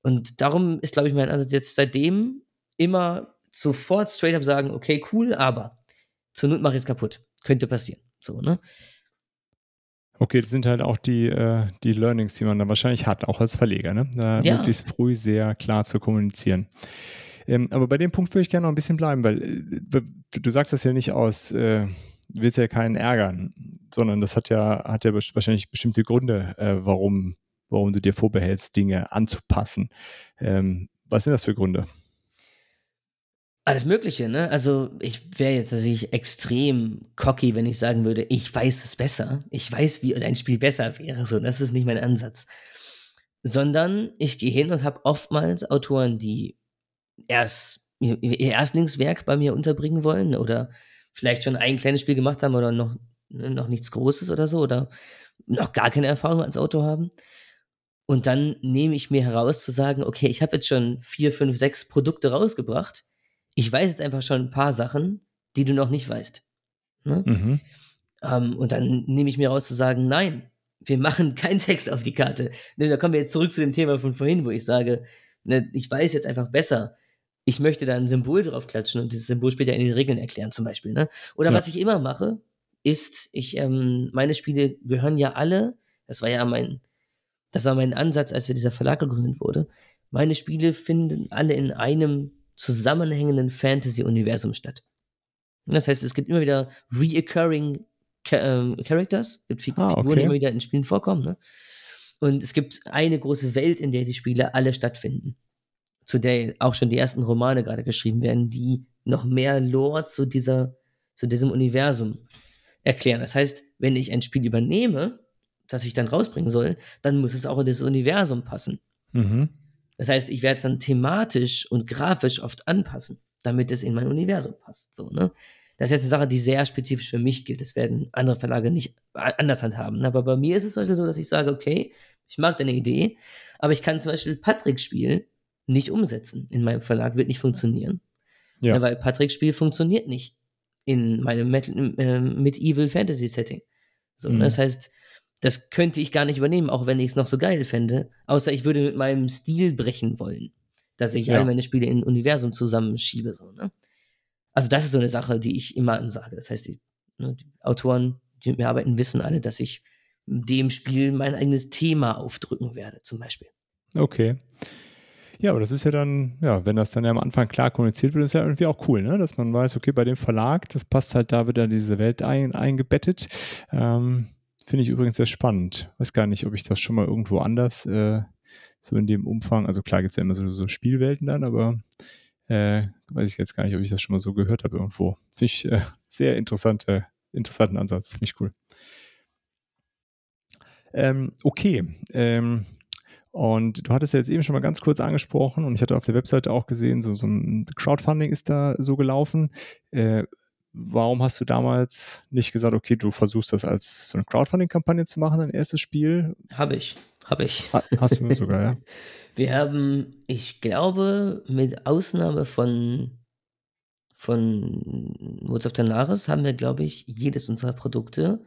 Und darum ist, glaube ich, mein Ansatz jetzt seitdem immer sofort straight up sagen, okay, cool, aber zur Not mache ich es kaputt. Könnte passieren. So, ne? Okay, das sind halt auch die, äh, die Learnings, die man dann wahrscheinlich hat, auch als Verleger, ne? Da ja. möglichst früh sehr klar zu kommunizieren. Ähm, aber bei dem Punkt würde ich gerne noch ein bisschen bleiben, weil äh, du, sagst das ja nicht aus, äh, willst ja keinen ärgern, sondern das hat ja, hat ja wahrscheinlich bestimmte Gründe, äh, warum, warum du dir vorbehältst, Dinge anzupassen. Ähm, was sind das für Gründe? Alles Mögliche, ne? Also ich wäre jetzt natürlich extrem cocky, wenn ich sagen würde, ich weiß es besser. Ich weiß, wie dein Spiel besser wäre. So, das ist nicht mein Ansatz. Sondern ich gehe hin und habe oftmals Autoren, die erst ihr Erstlingswerk bei mir unterbringen wollen oder vielleicht schon ein kleines Spiel gemacht haben oder noch, noch nichts Großes oder so oder noch gar keine Erfahrung als Autor haben. Und dann nehme ich mir heraus zu sagen, okay, ich habe jetzt schon vier, fünf, sechs Produkte rausgebracht ich weiß jetzt einfach schon ein paar Sachen, die du noch nicht weißt. Ne? Mhm. Um, ähm, und dann nehme ich mir raus zu sagen, nein, wir machen keinen Text auf die Karte. Ne, da kommen wir jetzt zurück zu dem Thema von vorhin, wo ich sage, ne, ich weiß jetzt einfach besser. Ich möchte da ein Symbol drauf klatschen und dieses Symbol später in den Regeln erklären, zum Beispiel. Ne? Oder ja. was ich immer mache, ist, ich, ähm, meine Spiele gehören ja alle, das war ja mein, das war mein Ansatz, als wir dieser Verlag gegründet wurde. Meine Spiele finden alle in einem zusammenhängenden Fantasy-Universum statt. Das heißt, es gibt immer wieder reoccurring ähm, Characters, es gibt ah, Figuren, die immer wieder in Spielen vorkommen. Ne? Und es gibt eine große Welt, in der die Spiele alle stattfinden. Zu der auch schon die ersten Romane gerade geschrieben werden, die noch mehr Lore zu, dieser, zu diesem Universum erklären. Das heißt, wenn ich ein Spiel übernehme, das ich dann rausbringen soll, dann muss es auch in dieses Universum passen. Mhm. Das heißt, ich werde es dann thematisch und grafisch oft anpassen, damit es in mein Universum passt. So, ne? Das ist jetzt eine Sache, die sehr spezifisch für mich gilt. Das werden andere Verlage nicht anders handhaben. Aber bei mir ist es zum Beispiel so, dass ich sage, okay, ich mag deine Idee, aber ich kann zum Beispiel Patricks Spiel nicht umsetzen in meinem Verlag, wird nicht funktionieren. Ja. ja weil Patricks Spiel funktioniert nicht in meinem äh, Medieval Fantasy Setting. So, mhm. Das heißt, das könnte ich gar nicht übernehmen, auch wenn ich es noch so geil fände. Außer ich würde mit meinem Stil brechen wollen. dass ich Ja. all meine Spiele in ein Universum zusammenschiebe. So, ne? Also das ist so eine Sache, die ich immer ansage. Das heißt, die, ne, die Autoren, die mit mir arbeiten, wissen alle, dass ich dem Spiel mein eigenes Thema aufdrücken werde, zum Beispiel. Okay. Ja, aber das ist ja dann, ja, wenn das dann ja am Anfang klar kommuniziert wird, ist ja irgendwie auch cool, ne? Dass man weiß, okay, bei dem Verlag, das passt halt da wieder in diese Welt ein, eingebettet. Ähm, Finde ich übrigens sehr spannend. Weiß gar nicht, ob ich das schon mal irgendwo anders äh, so in dem Umfang, also klar gibt es ja immer so, so Spielwelten dann, aber äh, weiß ich jetzt gar nicht, ob ich das schon mal so gehört habe irgendwo. Finde ich äh, sehr interessante, interessanten Ansatz. Finde ich cool. Ähm, okay. Ähm, und du hattest ja jetzt eben schon mal ganz kurz angesprochen und ich hatte auf der Webseite auch gesehen, so, so ein Crowdfunding ist da so gelaufen. Äh, warum hast du damals nicht gesagt, okay, du versuchst das als so eine Crowdfunding-Kampagne zu machen, dein erstes Spiel? Habe ich, habe ich. Ha hast du sogar, ja? Wir haben, ich glaube, mit Ausnahme von, von Woods of Tanaris haben wir, glaube ich, jedes unserer Produkte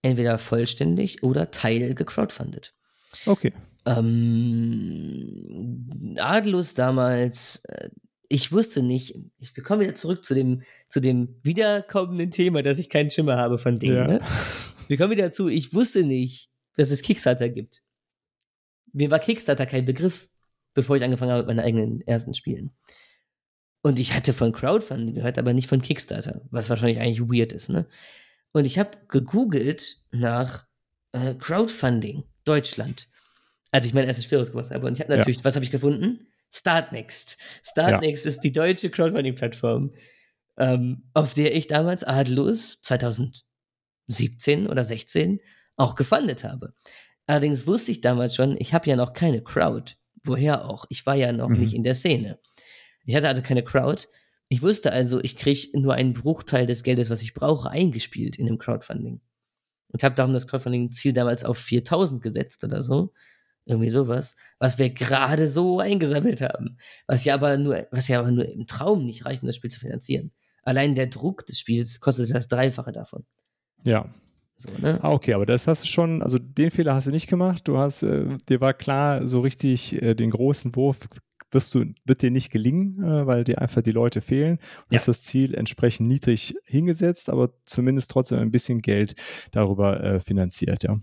entweder vollständig oder Teil gecrowdfundet. Okay. Ähm, Adelus damals, äh, ich wusste nicht, ich, wir kommen wieder zurück zu dem, zu dem wiederkommenden Thema, dass ich keinen Schimmer habe von Dingen. Ja. Ne? Wir kommen wieder dazu, ich wusste nicht, dass es Kickstarter gibt. Mir war Kickstarter kein Begriff, bevor ich angefangen habe mit meinen eigenen ersten Spielen. Und ich hatte von Crowdfunding gehört, aber nicht von Kickstarter, was wahrscheinlich eigentlich weird ist, ne? Und ich habe gegoogelt nach äh, Crowdfunding Deutschland, als ich mein erstes Spiel rausgebracht habe. Und ich habe Ja. natürlich, was habe ich gefunden? Startnext. Startnext ist die deutsche Crowdfunding-Plattform, ähm, auf der ich damals Adelus 2017 oder 16 auch gefundet habe. Allerdings wusste ich damals schon, ich habe ja noch keine Crowd. Woher auch? Ich war ja noch Mhm. nicht in der Szene. Ich hatte also keine Crowd. Ich wusste also, ich kriege nur einen Bruchteil des Geldes, was ich brauche, eingespielt in dem Crowdfunding. Und habe darum das Crowdfunding-Ziel damals auf 4000 gesetzt oder so. Irgendwie sowas, was wir gerade so eingesammelt haben. Was ja aber nur, was ja aber nur im Traum nicht reicht, um das Spiel zu finanzieren. Allein der Druck des Spiels kostete das Dreifache davon. Ja. So, ne? Ah, okay, aber das hast du schon, also den Fehler hast du nicht gemacht. Du hast, äh, dir war klar, so richtig äh, den großen Wurf wirst du, wird dir nicht gelingen, äh, weil dir einfach die Leute fehlen. Und Ja. hast das Ziel entsprechend niedrig hingesetzt, aber zumindest trotzdem ein bisschen Geld darüber äh, finanziert, ja.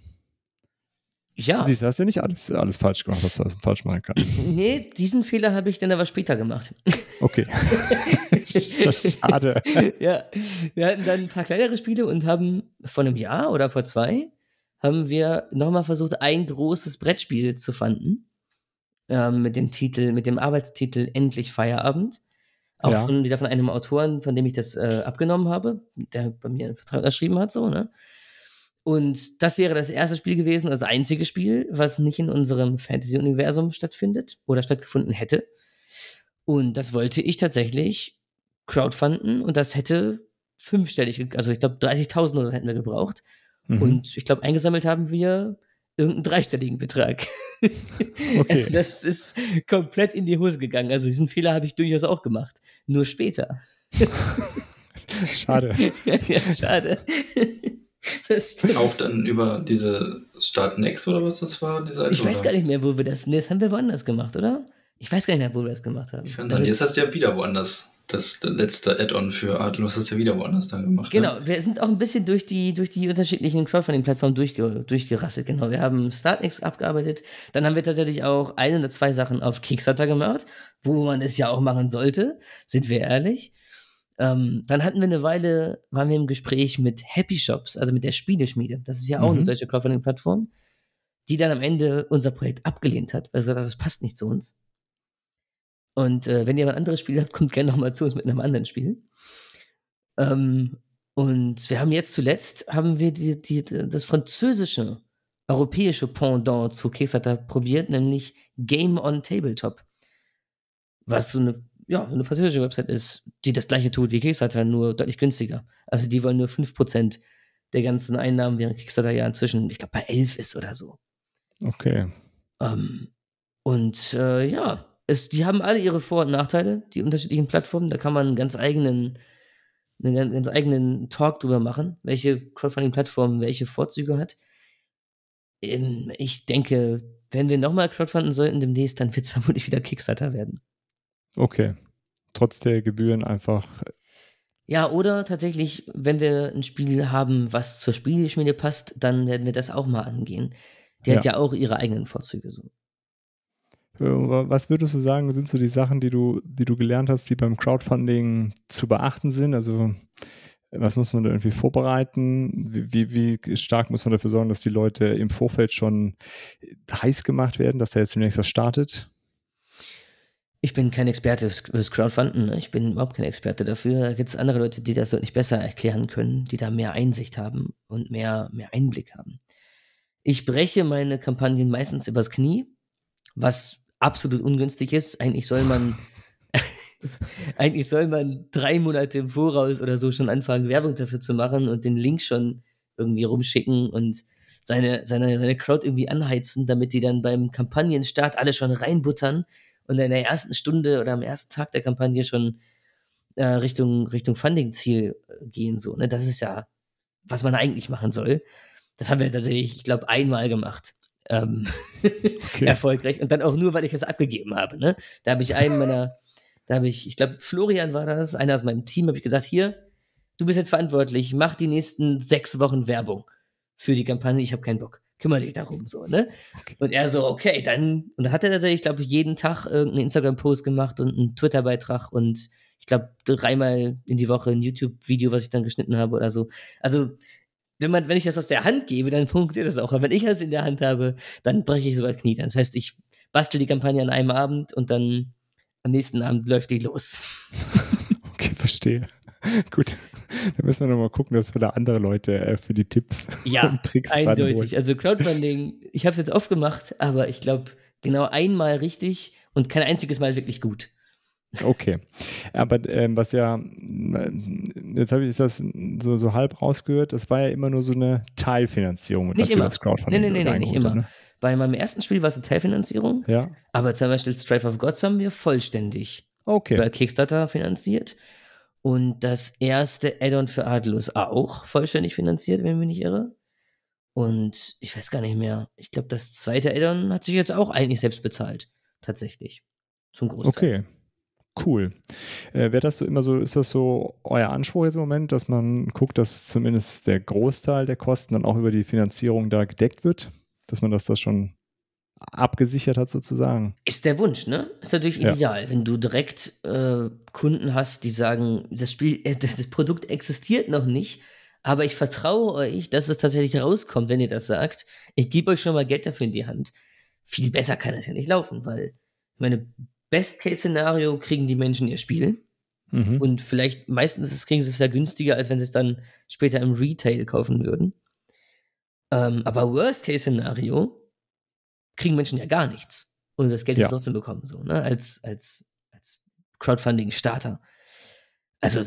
Ja. Siehst du, hast ja nicht alles, alles falsch gemacht, was du falsch machen kannst. Nee, diesen Fehler habe ich dann aber später gemacht. Okay. Schade. ja, wir hatten dann ein paar kleinere Spiele und haben vor einem Jahr oder vor zwei haben wir nochmal versucht, ein großes Brettspiel zu fanden. Ähm, mit dem Titel, mit dem Arbeitstitel Endlich Feierabend. Auch Ja. von, wieder von einem Autoren, von dem ich das äh, abgenommen habe, der bei mir einen Vertrag unterschrieben hat, so, ne? Und das wäre das erste Spiel gewesen, das einzige Spiel, was nicht in unserem Fantasy-Universum stattfindet oder stattgefunden hätte. Und das wollte ich tatsächlich crowdfunden und das hätte fünfstellig, also ich glaube 30.000 oder so hätten wir gebraucht. Mhm. Und ich glaube, eingesammelt haben wir irgendeinen dreistelligen Betrag. Okay. Das ist komplett in die Hose gegangen. Also diesen Fehler habe ich durchaus auch gemacht. Nur später. Schade. ja, schade. Das. Auch dann über diese Start Next oder was das war, die Seite? Ich weiß oder? gar nicht mehr, wo wir das. Nee, das haben wir woanders gemacht, oder? Ich weiß gar nicht mehr, wo wir das gemacht haben. Kann Das sein. ist- Jetzt hast du ja wieder woanders das letzte Add-on für Adelus hast du ja wieder woanders dann gemacht. Ne? Genau, wir sind auch ein bisschen durch die, durch die unterschiedlichen Crowdfunding-Plattformen durchge durchgerasselt. Genau, wir haben Startnext abgearbeitet. Dann haben wir tatsächlich auch ein oder zwei Sachen auf Kickstarter gemacht, wo man es ja auch machen sollte, sind wir ehrlich. Ähm, dann hatten wir eine Weile, waren wir im Gespräch mit Happy Shops, also mit der Spieleschmiede. Das ist ja auch eine Mhm. deutsche Crowdfunding-Plattform, die dann am Ende unser Projekt abgelehnt hat, weil sie gesagt hat, das passt nicht zu uns. Und äh, wenn ihr ein anderes Spiel habt, kommt gerne nochmal zu uns mit einem anderen Spiel. Ähm, und wir haben jetzt zuletzt, haben wir die, die, das französische, europäische Pendant zu Kickstarter probiert, nämlich Game on Tabletop. Was so eine, ja, so eine französische Website ist, die das gleiche tut wie Kickstarter, nur deutlich günstiger. Also die wollen nur 5% der ganzen Einnahmen, während Kickstarter ja inzwischen, ich glaube, bei 11 ist oder so. Okay. Ähm, und äh, ja, es, die haben alle ihre Vor- und Nachteile, die unterschiedlichen Plattformen. Da kann man einen ganz eigenen, einen ganz- eigenen Talk drüber machen, welche Crowdfunding-Plattform welche Vorzüge hat. Ähm, ich denke, wenn wir nochmal crowdfunden sollten demnächst, dann wird es vermutlich wieder Kickstarter werden. Okay. Trotz der Gebühren einfach. Ja, oder tatsächlich, wenn wir ein Spiel haben, was zur Spielschmiede passt, dann werden wir das auch mal angehen. Die ja. hat ja auch ihre eigenen Vorzüge so. Was würdest du sagen, sind so die Sachen, die du, die du gelernt hast, die beim Crowdfunding zu beachten sind? Also was muss man da irgendwie vorbereiten? Wie, wie, wie, stark muss man dafür sorgen, dass die Leute im Vorfeld schon heiß gemacht werden, dass da jetzt demnächst was startet? Ich bin kein Experte fürs Crowdfunden. Ne? Ich bin überhaupt kein Experte dafür. Da gibt es andere Leute, die das deutlich besser erklären können, die da mehr Einsicht haben und mehr, mehr Einblick haben. Ich breche meine Kampagnen meistens übers Knie, was absolut ungünstig ist. Eigentlich soll man Eigentlich soll man drei Monate im Voraus oder so schon anfangen, Werbung dafür zu machen und den Link schon irgendwie rumschicken und seine, seine, seine Crowd irgendwie anheizen, damit die dann beim Kampagnenstart alle schon reinbuttern und in der ersten Stunde oder am ersten Tag der Kampagne schon äh, Richtung, Richtung Funding-Ziel äh, gehen. So, ne? Das ist ja, was man eigentlich machen soll. Das haben wir tatsächlich, ich glaube, einmal gemacht. Ähm, okay. erfolgreich. Und dann auch nur, weil ich es abgegeben habe. Ne? Da habe ich einen meiner da habe ich, ich glaube, Florian war das, einer aus meinem Team, habe ich gesagt, hier, du bist jetzt verantwortlich, mach die nächsten sechs Wochen Werbung für die Kampagne, ich habe keinen Bock. Kümmere dich darum, so, ne? Okay. Und er so, okay, dann, und dann hat er tatsächlich, ich glaube, jeden Tag irgendeinen Instagram-Post gemacht und einen Twitter-Beitrag und ich glaube, dreimal in die Woche ein YouTube-Video, was ich dann geschnitten habe oder so. Also, wenn man, wenn ich das aus der Hand gebe, dann funktioniert das auch. Aber wenn ich das in der Hand habe, dann breche ich sogar Knie. Das heißt, ich bastel die Kampagne an einem Abend und dann am nächsten Abend läuft die los. okay, verstehe. Gut, dann müssen wir nochmal gucken, dass wir da andere Leute äh, für die Tipps ja, und Tricks eindeutig. Also Crowdfunding, ich habe es jetzt oft gemacht, aber ich glaube genau einmal richtig und kein einziges Mal wirklich gut. Okay, aber ähm, was ja, jetzt habe ich das so, so halb rausgehört, das war ja immer nur so eine Teilfinanzierung. Nicht immer. Das Crowdfunding nee, nee, nee, nee nicht immer. Ne? Bei meinem ersten Spiel war es eine Teilfinanzierung. Ja. Aber zum Beispiel Strife of Gods haben wir vollständig okay. über Kickstarter finanziert. Und das erste Add-on für Adelus auch vollständig finanziert, wenn ich mich nicht irre. Und ich weiß gar nicht mehr. Ich glaube, das zweite Add-on hat sich jetzt auch eigentlich selbst bezahlt. Tatsächlich. Zum Großteil. Okay. Cool. Äh, Wäre das so immer so, ist das so euer Anspruch jetzt im Moment, dass man guckt, dass zumindest der Großteil der Kosten dann auch über die Finanzierung da gedeckt wird? dass man das, das schon abgesichert hat sozusagen. Ist der Wunsch, ne? Ist natürlich ideal, ja. wenn du direkt äh, Kunden hast, die sagen, das Spiel, äh, das, das, Produkt existiert noch nicht, aber ich vertraue euch, dass es tatsächlich rauskommt, wenn ihr das sagt. Ich gebe euch schon mal Geld dafür in die Hand. Viel besser kann es ja nicht laufen, weil meine Best-Case-Szenario kriegen die Menschen ihr Spiel. Mhm. Und vielleicht meistens kriegen sie es ja günstiger, als wenn sie es dann später im Retail kaufen würden. Ähm, aber Worst-Case-Szenario kriegen Menschen ja gar nichts und das Geld ja. trotzdem bekommen, so, ne? Als, als, als Crowdfunding-Starter. Also,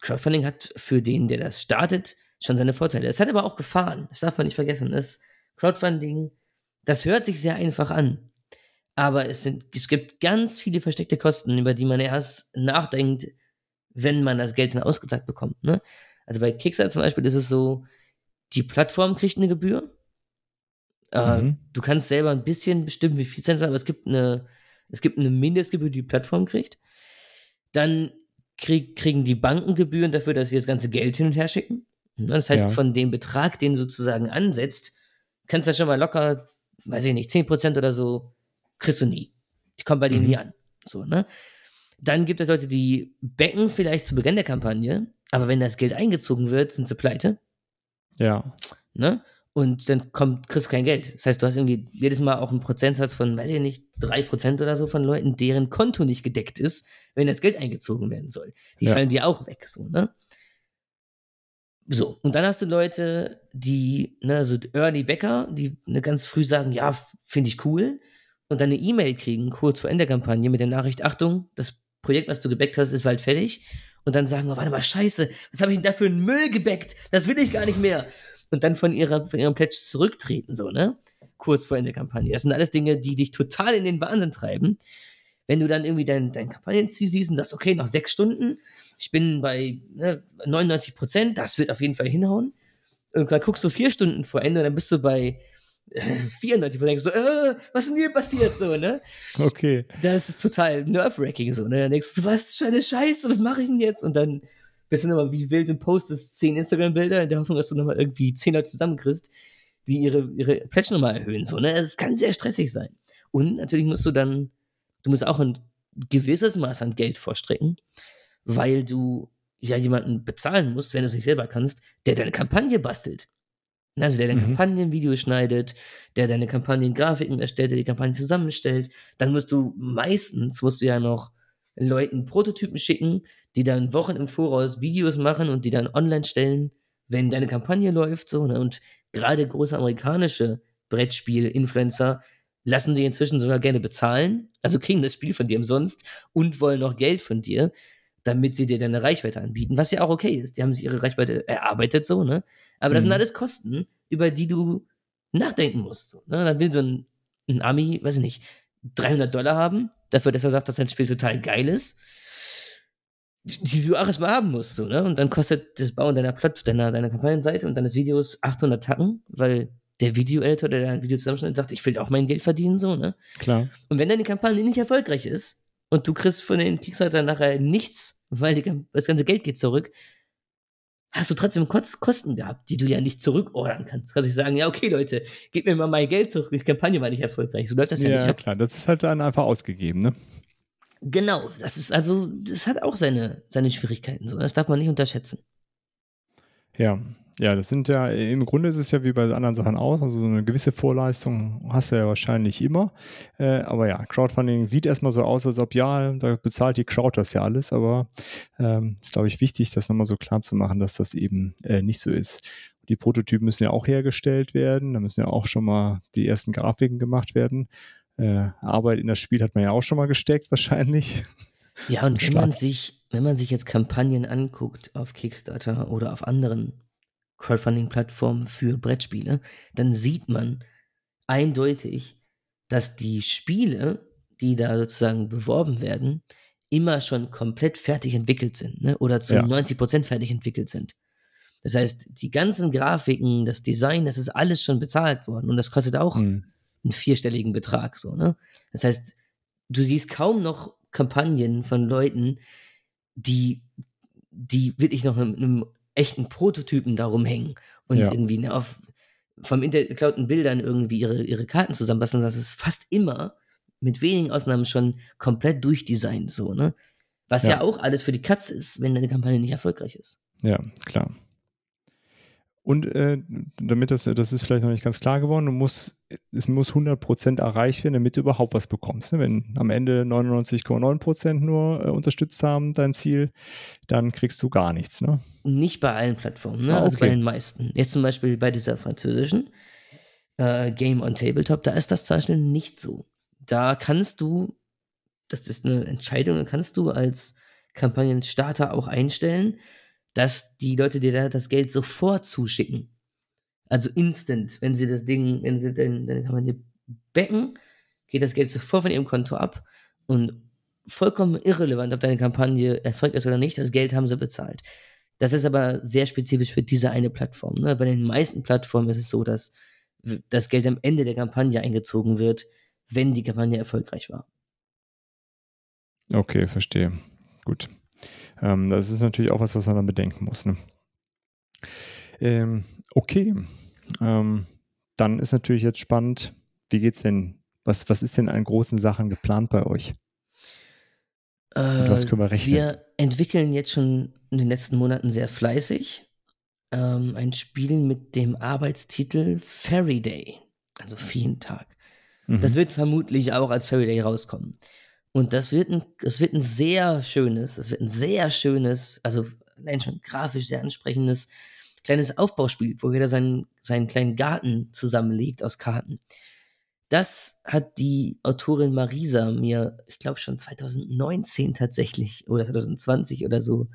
Crowdfunding hat für den, der das startet, schon seine Vorteile. Es hat aber auch Gefahren. Das darf man nicht vergessen. Das Crowdfunding, das hört sich sehr einfach an. Aber es, sind, es gibt ganz viele versteckte Kosten, über die man erst nachdenkt, wenn man das Geld dann ausgezahlt bekommt. Ne? Also bei Kickstarter zum Beispiel ist es so, die Plattform kriegt eine Gebühr. Äh, mhm. Du kannst selber ein bisschen bestimmen, wie viel Cent, aber es gibt eine, es gibt eine Mindestgebühr, die die Plattform kriegt. Dann krieg, kriegen die Banken Gebühren dafür, dass sie das ganze Geld hin und her schicken. Das heißt, ja. von dem Betrag, den du sozusagen ansetzt, kannst du schon mal locker, weiß ich nicht, 10% oder so, kriegst du nie. Die kommen bei dir mhm. nie an. So, ne? Dann gibt es Leute, die becken vielleicht zu Beginn der Kampagne, aber wenn das Geld eingezogen wird, sind sie pleite. Ja. Ne? Und dann kommt, kriegst du kein Geld. Das heißt, du hast irgendwie jedes Mal auch einen Prozentsatz von, weiß ich nicht, 3% oder so von Leuten, deren Konto nicht gedeckt ist, wenn das Geld eingezogen werden soll. Die ja. fallen dir auch weg, so, ne? So, und dann hast du Leute, die, ne, so Early Backer, die ne, ganz früh sagen, ja, finde ich cool, und dann eine E-Mail kriegen, kurz vor Ende der Kampagne, mit der Nachricht, Achtung, das Projekt, was du gebackt hast, ist bald fertig und dann sagen, oh, warte mal, scheiße, was habe ich denn da für einen Müll gebäckt? Das will ich gar nicht mehr. Und dann von, ihrer, von ihrem Pledge zurücktreten, so, ne? Kurz vor Ende der Kampagne. Das sind alles Dinge, die dich total in den Wahnsinn treiben. Wenn du dann irgendwie dein, dein Kampagnenziel siehst und sagst, okay, noch sechs Stunden, ich bin bei ne, 99 Prozent, das wird auf jeden Fall hinhauen. Und dann guckst du vier Stunden vor Ende, dann bist du bei 94 denkst so, äh, was ist denn hier passiert so, ne? Okay. Das ist total nerve-wracking so, ne? Dann denkst du, was ist eine Scheiße, was mache ich denn jetzt? Und dann bist du nochmal wie wild und postest zehn Instagram-Bilder in der Hoffnung, dass du nochmal irgendwie zehn Leute zusammenkriegst, die ihre, ihre Plätze nochmal erhöhen, so, ne? Es kann sehr stressig sein. Und natürlich musst du dann, du musst auch ein gewisses Maß an Geld vorstrecken, weil du ja jemanden bezahlen musst, wenn du es nicht selber kannst, der deine Kampagne bastelt. Also der deine mhm. Kampagnenvideos schneidet, der deine Kampagnengrafiken erstellt, der die Kampagne zusammenstellt. Dann musst du meistens, musst du ja noch Leuten Prototypen schicken, die dann Wochen im Voraus Videos machen und die dann online stellen, wenn deine Kampagne läuft. So, ne? Und gerade große amerikanische Brettspiel-Influencer lassen sie inzwischen sogar gerne bezahlen, also kriegen das Spiel von dir umsonst und wollen noch Geld von dir, damit sie dir deine Reichweite anbieten, was ja auch okay ist. Die haben sich ihre Reichweite erarbeitet, so, ne? Aber das mhm. sind alles Kosten, über die du nachdenken musst. So, ne? Dann will so ein, ein Ami, weiß ich nicht, 300 Dollar haben, dafür, dass er sagt, dass sein Spiel total geil ist, die du auch erstmal haben musst, so, ne? Und dann kostet das Bauen deiner Platt, deiner, deiner Kampagnenseite und deines Videos 800 Tacken, weil der Video-Editor, der dein Video zusammenschneidet, sagt, ich will auch mein Geld verdienen, so, ne? Klar. Und wenn deine Kampagne nicht erfolgreich ist und du kriegst von den Kickstarter nachher nichts, weil die, das ganze Geld geht zurück, hast du trotzdem Kosten gehabt, die du ja nicht zurückordern kannst. Du kannst nicht sagen, ja, okay, Leute, gib mir mal mein Geld zurück, die Kampagne war nicht erfolgreich. So läuft das ja, ja nicht ab. klar, das ist halt dann einfach ausgegeben, ne? Genau, das ist also, das hat auch seine, seine Schwierigkeiten, so. Das darf man nicht unterschätzen. Ja, ja, das sind ja, im Grunde ist es ja wie bei anderen Sachen auch, also so eine gewisse Vorleistung hast du ja wahrscheinlich immer. Äh, aber ja, Crowdfunding sieht erstmal so aus, als ob ja, da bezahlt die Crowd das ja alles, aber ähm, ist, glaube ich, wichtig, das nochmal so klar zu machen, dass das eben äh, nicht so ist. Die Prototypen müssen ja auch hergestellt werden, da müssen ja auch schon mal die ersten Grafiken gemacht werden. Äh, Arbeit in das Spiel hat man ja auch schon mal gesteckt, wahrscheinlich. Ja, und wenn man sich, wenn man sich jetzt Kampagnen anguckt auf Kickstarter oder auf anderen Crowdfunding-Plattform für Brettspiele, dann sieht man eindeutig, dass die Spiele, die da sozusagen beworben werden, immer schon komplett fertig entwickelt sind ne? oder zu ja. 90% fertig entwickelt sind. Das heißt, die ganzen Grafiken, das Design, das ist alles schon bezahlt worden und das kostet auch mhm. einen vierstelligen Betrag. So, ne? Das heißt, du siehst kaum noch Kampagnen von Leuten, die, die wirklich noch in einem echten Prototypen darum hängen und ja. irgendwie ne, auf vom Internet geklauten Bildern irgendwie ihre, ihre Karten zusammenbasteln. Das ist fast immer, mit wenigen Ausnahmen, schon komplett durchdesignt, so, ne? Was ja. ja auch alles für die Katze ist, wenn deine Kampagne nicht erfolgreich ist. Ja, klar. Und äh, damit das, das ist vielleicht noch nicht ganz klar geworden, du musst, es muss 100% erreicht werden, damit du überhaupt was bekommst. Ne? Wenn am Ende 99,9% nur äh, unterstützt haben, dein Ziel, dann kriegst du gar nichts. Ne? Nicht bei allen Plattformen, ne? Ah, okay. also bei den meisten. Jetzt zum Beispiel bei dieser französischen äh, Game on Tabletop, da ist das zum Beispiel nicht so. Da kannst du, das ist eine Entscheidung, kannst du als Kampagnenstarter auch einstellen, dass die Leute dir das Geld sofort zuschicken. Also instant, wenn sie das Ding, wenn sie dann, dann dir becken, geht das Geld sofort von ihrem Konto ab und vollkommen irrelevant, ob deine Kampagne erfolgt ist oder nicht, das Geld haben sie bezahlt. Das ist aber sehr spezifisch für diese eine Plattform. Ne? Bei den meisten Plattformen ist es so, dass das Geld am Ende der Kampagne eingezogen wird, wenn die Kampagne erfolgreich war. Okay, verstehe. Gut. Ähm, das ist natürlich auch was, was man dann bedenken muss. Ne? Ähm, okay. Ähm, dann ist natürlich jetzt spannend, wie geht's denn? Was, was ist denn an großen Sachen geplant bei euch? Äh, was können wir rechnen? Wir entwickeln jetzt schon in den letzten Monaten sehr fleißig ähm, ein Spiel mit dem Arbeitstitel Fairy Day, also Feentag. Mhm. Das wird vermutlich auch als Fairy Day rauskommen. Und das wird ein, das wird ein sehr schönes, das wird ein sehr schönes, also allein schon grafisch sehr ansprechendes kleines Aufbauspiel, wo jeder seinen, seinen kleinen Garten zusammenlegt aus Karten. Das hat die Autorin Marisa mir, ich glaube schon 2019 tatsächlich oder 2020 oder so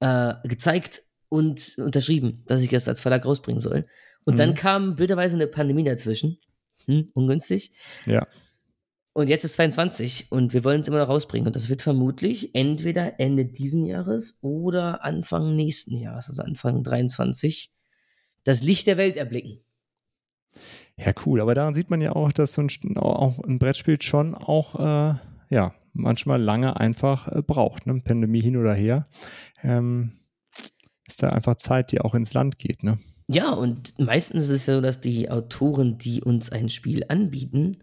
äh, gezeigt und unterschrieben, dass ich das als Verlag rausbringen soll. Und mhm. dann kam blöderweise eine Pandemie dazwischen. Hm, ungünstig. Ja. Und jetzt ist 22 und wir wollen es immer noch rausbringen. Und das wird vermutlich entweder Ende diesen Jahres oder Anfang nächsten Jahres, also Anfang 23, das Licht der Welt erblicken. Ja, cool. Aber daran sieht man ja auch, dass so ein, auch ein Brettspiel schon auch äh, ja, manchmal lange einfach äh, braucht. Ne? Pandemie hin oder her. Ähm, ist da einfach Zeit, die auch ins Land geht. Ne? Ja, und meistens ist es so, dass die Autoren, die uns ein Spiel anbieten,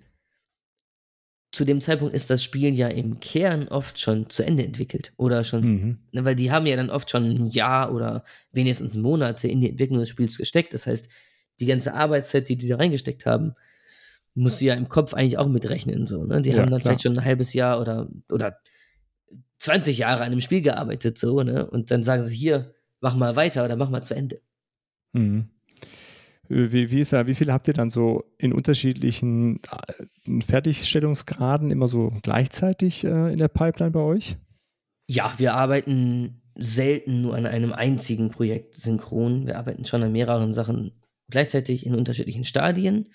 zu dem Zeitpunkt ist das Spiel ja im Kern oft schon zu Ende entwickelt. Oder schon, mhm. ne, weil die haben ja dann oft schon ein Jahr oder wenigstens Monate in die Entwicklung des Spiels gesteckt. Das heißt, die ganze Arbeitszeit, die die da reingesteckt haben, musst du ja im Kopf eigentlich auch mitrechnen. So, ne? Die ja, haben dann klar. vielleicht schon ein halbes Jahr oder, oder 20 Jahre an einem Spiel gearbeitet, so, ne? Und dann sagen sie hier, mach mal weiter oder mach mal zu Ende. Mhm. Wie, wie, ist da, wie viele habt ihr dann so in unterschiedlichen äh, Fertigstellungsgraden immer so gleichzeitig äh, in der Pipeline bei euch? Ja, wir arbeiten selten nur an einem einzigen Projekt synchron. Wir arbeiten schon an mehreren Sachen gleichzeitig in unterschiedlichen Stadien.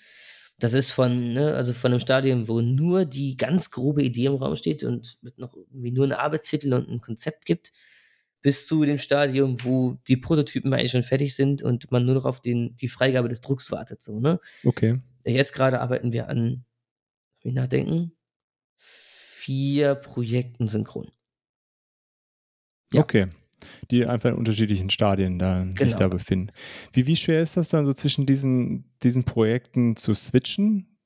Das ist von, ne, also von einem Stadium, wo nur die ganz grobe Idee im Raum steht und mit noch irgendwie nur ein Arbeitstitel und ein Konzept gibt, bis zu dem Stadium, wo die Prototypen eigentlich schon fertig sind und man nur noch auf den, die Freigabe des Drucks wartet. So, ne? Okay. Jetzt gerade arbeiten wir an, wie nachdenken, vier Projekten synchron. Ja. Okay. Die einfach in unterschiedlichen Stadien da, genau. sich da befinden. Wie, wie schwer ist das dann so zwischen diesen, diesen Projekten zu switchen?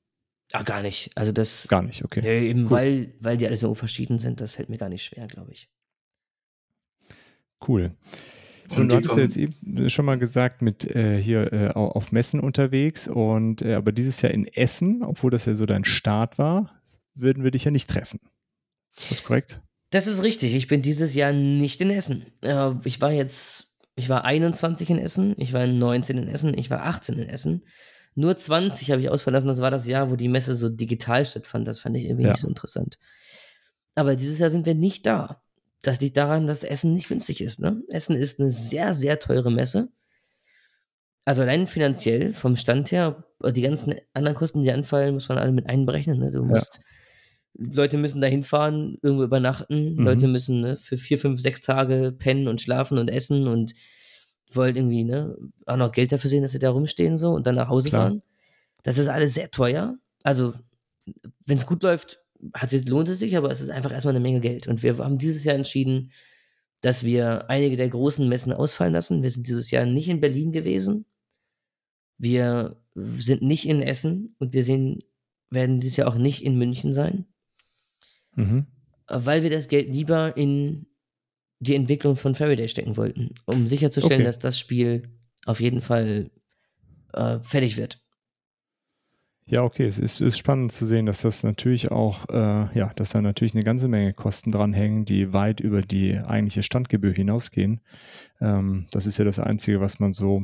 Ah, gar nicht. Also das. Gar nicht, okay. Nee, eben cool. weil, weil die alle so verschieden sind, das fällt mir gar nicht schwer, glaube ich. Cool. So, du hattest ja jetzt eben schon mal gesagt, mit äh, hier äh, auf Messen unterwegs und äh, aber dieses Jahr in Essen, obwohl das ja so dein Start war, würden wir dich ja nicht treffen. Ist das korrekt? Das ist richtig. Ich bin dieses Jahr nicht in Essen. Äh, ich war jetzt, ich war 21 in Essen, ich war 19 in Essen, ich war 18 in Essen. Nur 20 habe ich ausfallen lassen. Das war das Jahr, wo die Messe so digital stattfand. Das fand ich irgendwie ja. nicht so interessant. Aber dieses Jahr sind wir nicht da das liegt daran, dass Essen nicht günstig ist. Ne? Essen ist eine sehr, sehr teure Messe. Also allein finanziell, vom Stand her, die ganzen anderen Kosten, die anfallen, muss man alle mit einberechnen. Ne? Du musst, ja. Leute müssen da hinfahren, irgendwo übernachten, mhm. Leute müssen ne, für vier, fünf, sechs Tage pennen und schlafen und essen und wollen irgendwie ne, auch noch Geld dafür sehen, dass sie da rumstehen so und dann nach Hause Klar. fahren. Das ist alles sehr teuer. Also, wenn es gut läuft, hat lohnt es sich, aber es ist einfach erstmal eine Menge Geld. Und wir haben dieses Jahr entschieden, dass wir einige der großen Messen ausfallen lassen. Wir sind dieses Jahr nicht in Berlin gewesen. Wir sind nicht in Essen und wir sehen, werden dieses Jahr auch nicht in München sein. Mhm. Weil wir das Geld lieber in die Entwicklung von Faraday stecken wollten, um sicherzustellen, okay. dass das Spiel auf jeden Fall äh, fertig wird. Ja, okay, es ist, ist, spannend zu sehen, dass das natürlich auch, äh, ja, dass da natürlich eine ganze Menge Kosten dranhängen, die weit über die eigentliche Standgebühr hinausgehen. Ähm, das ist ja das Einzige, was man so,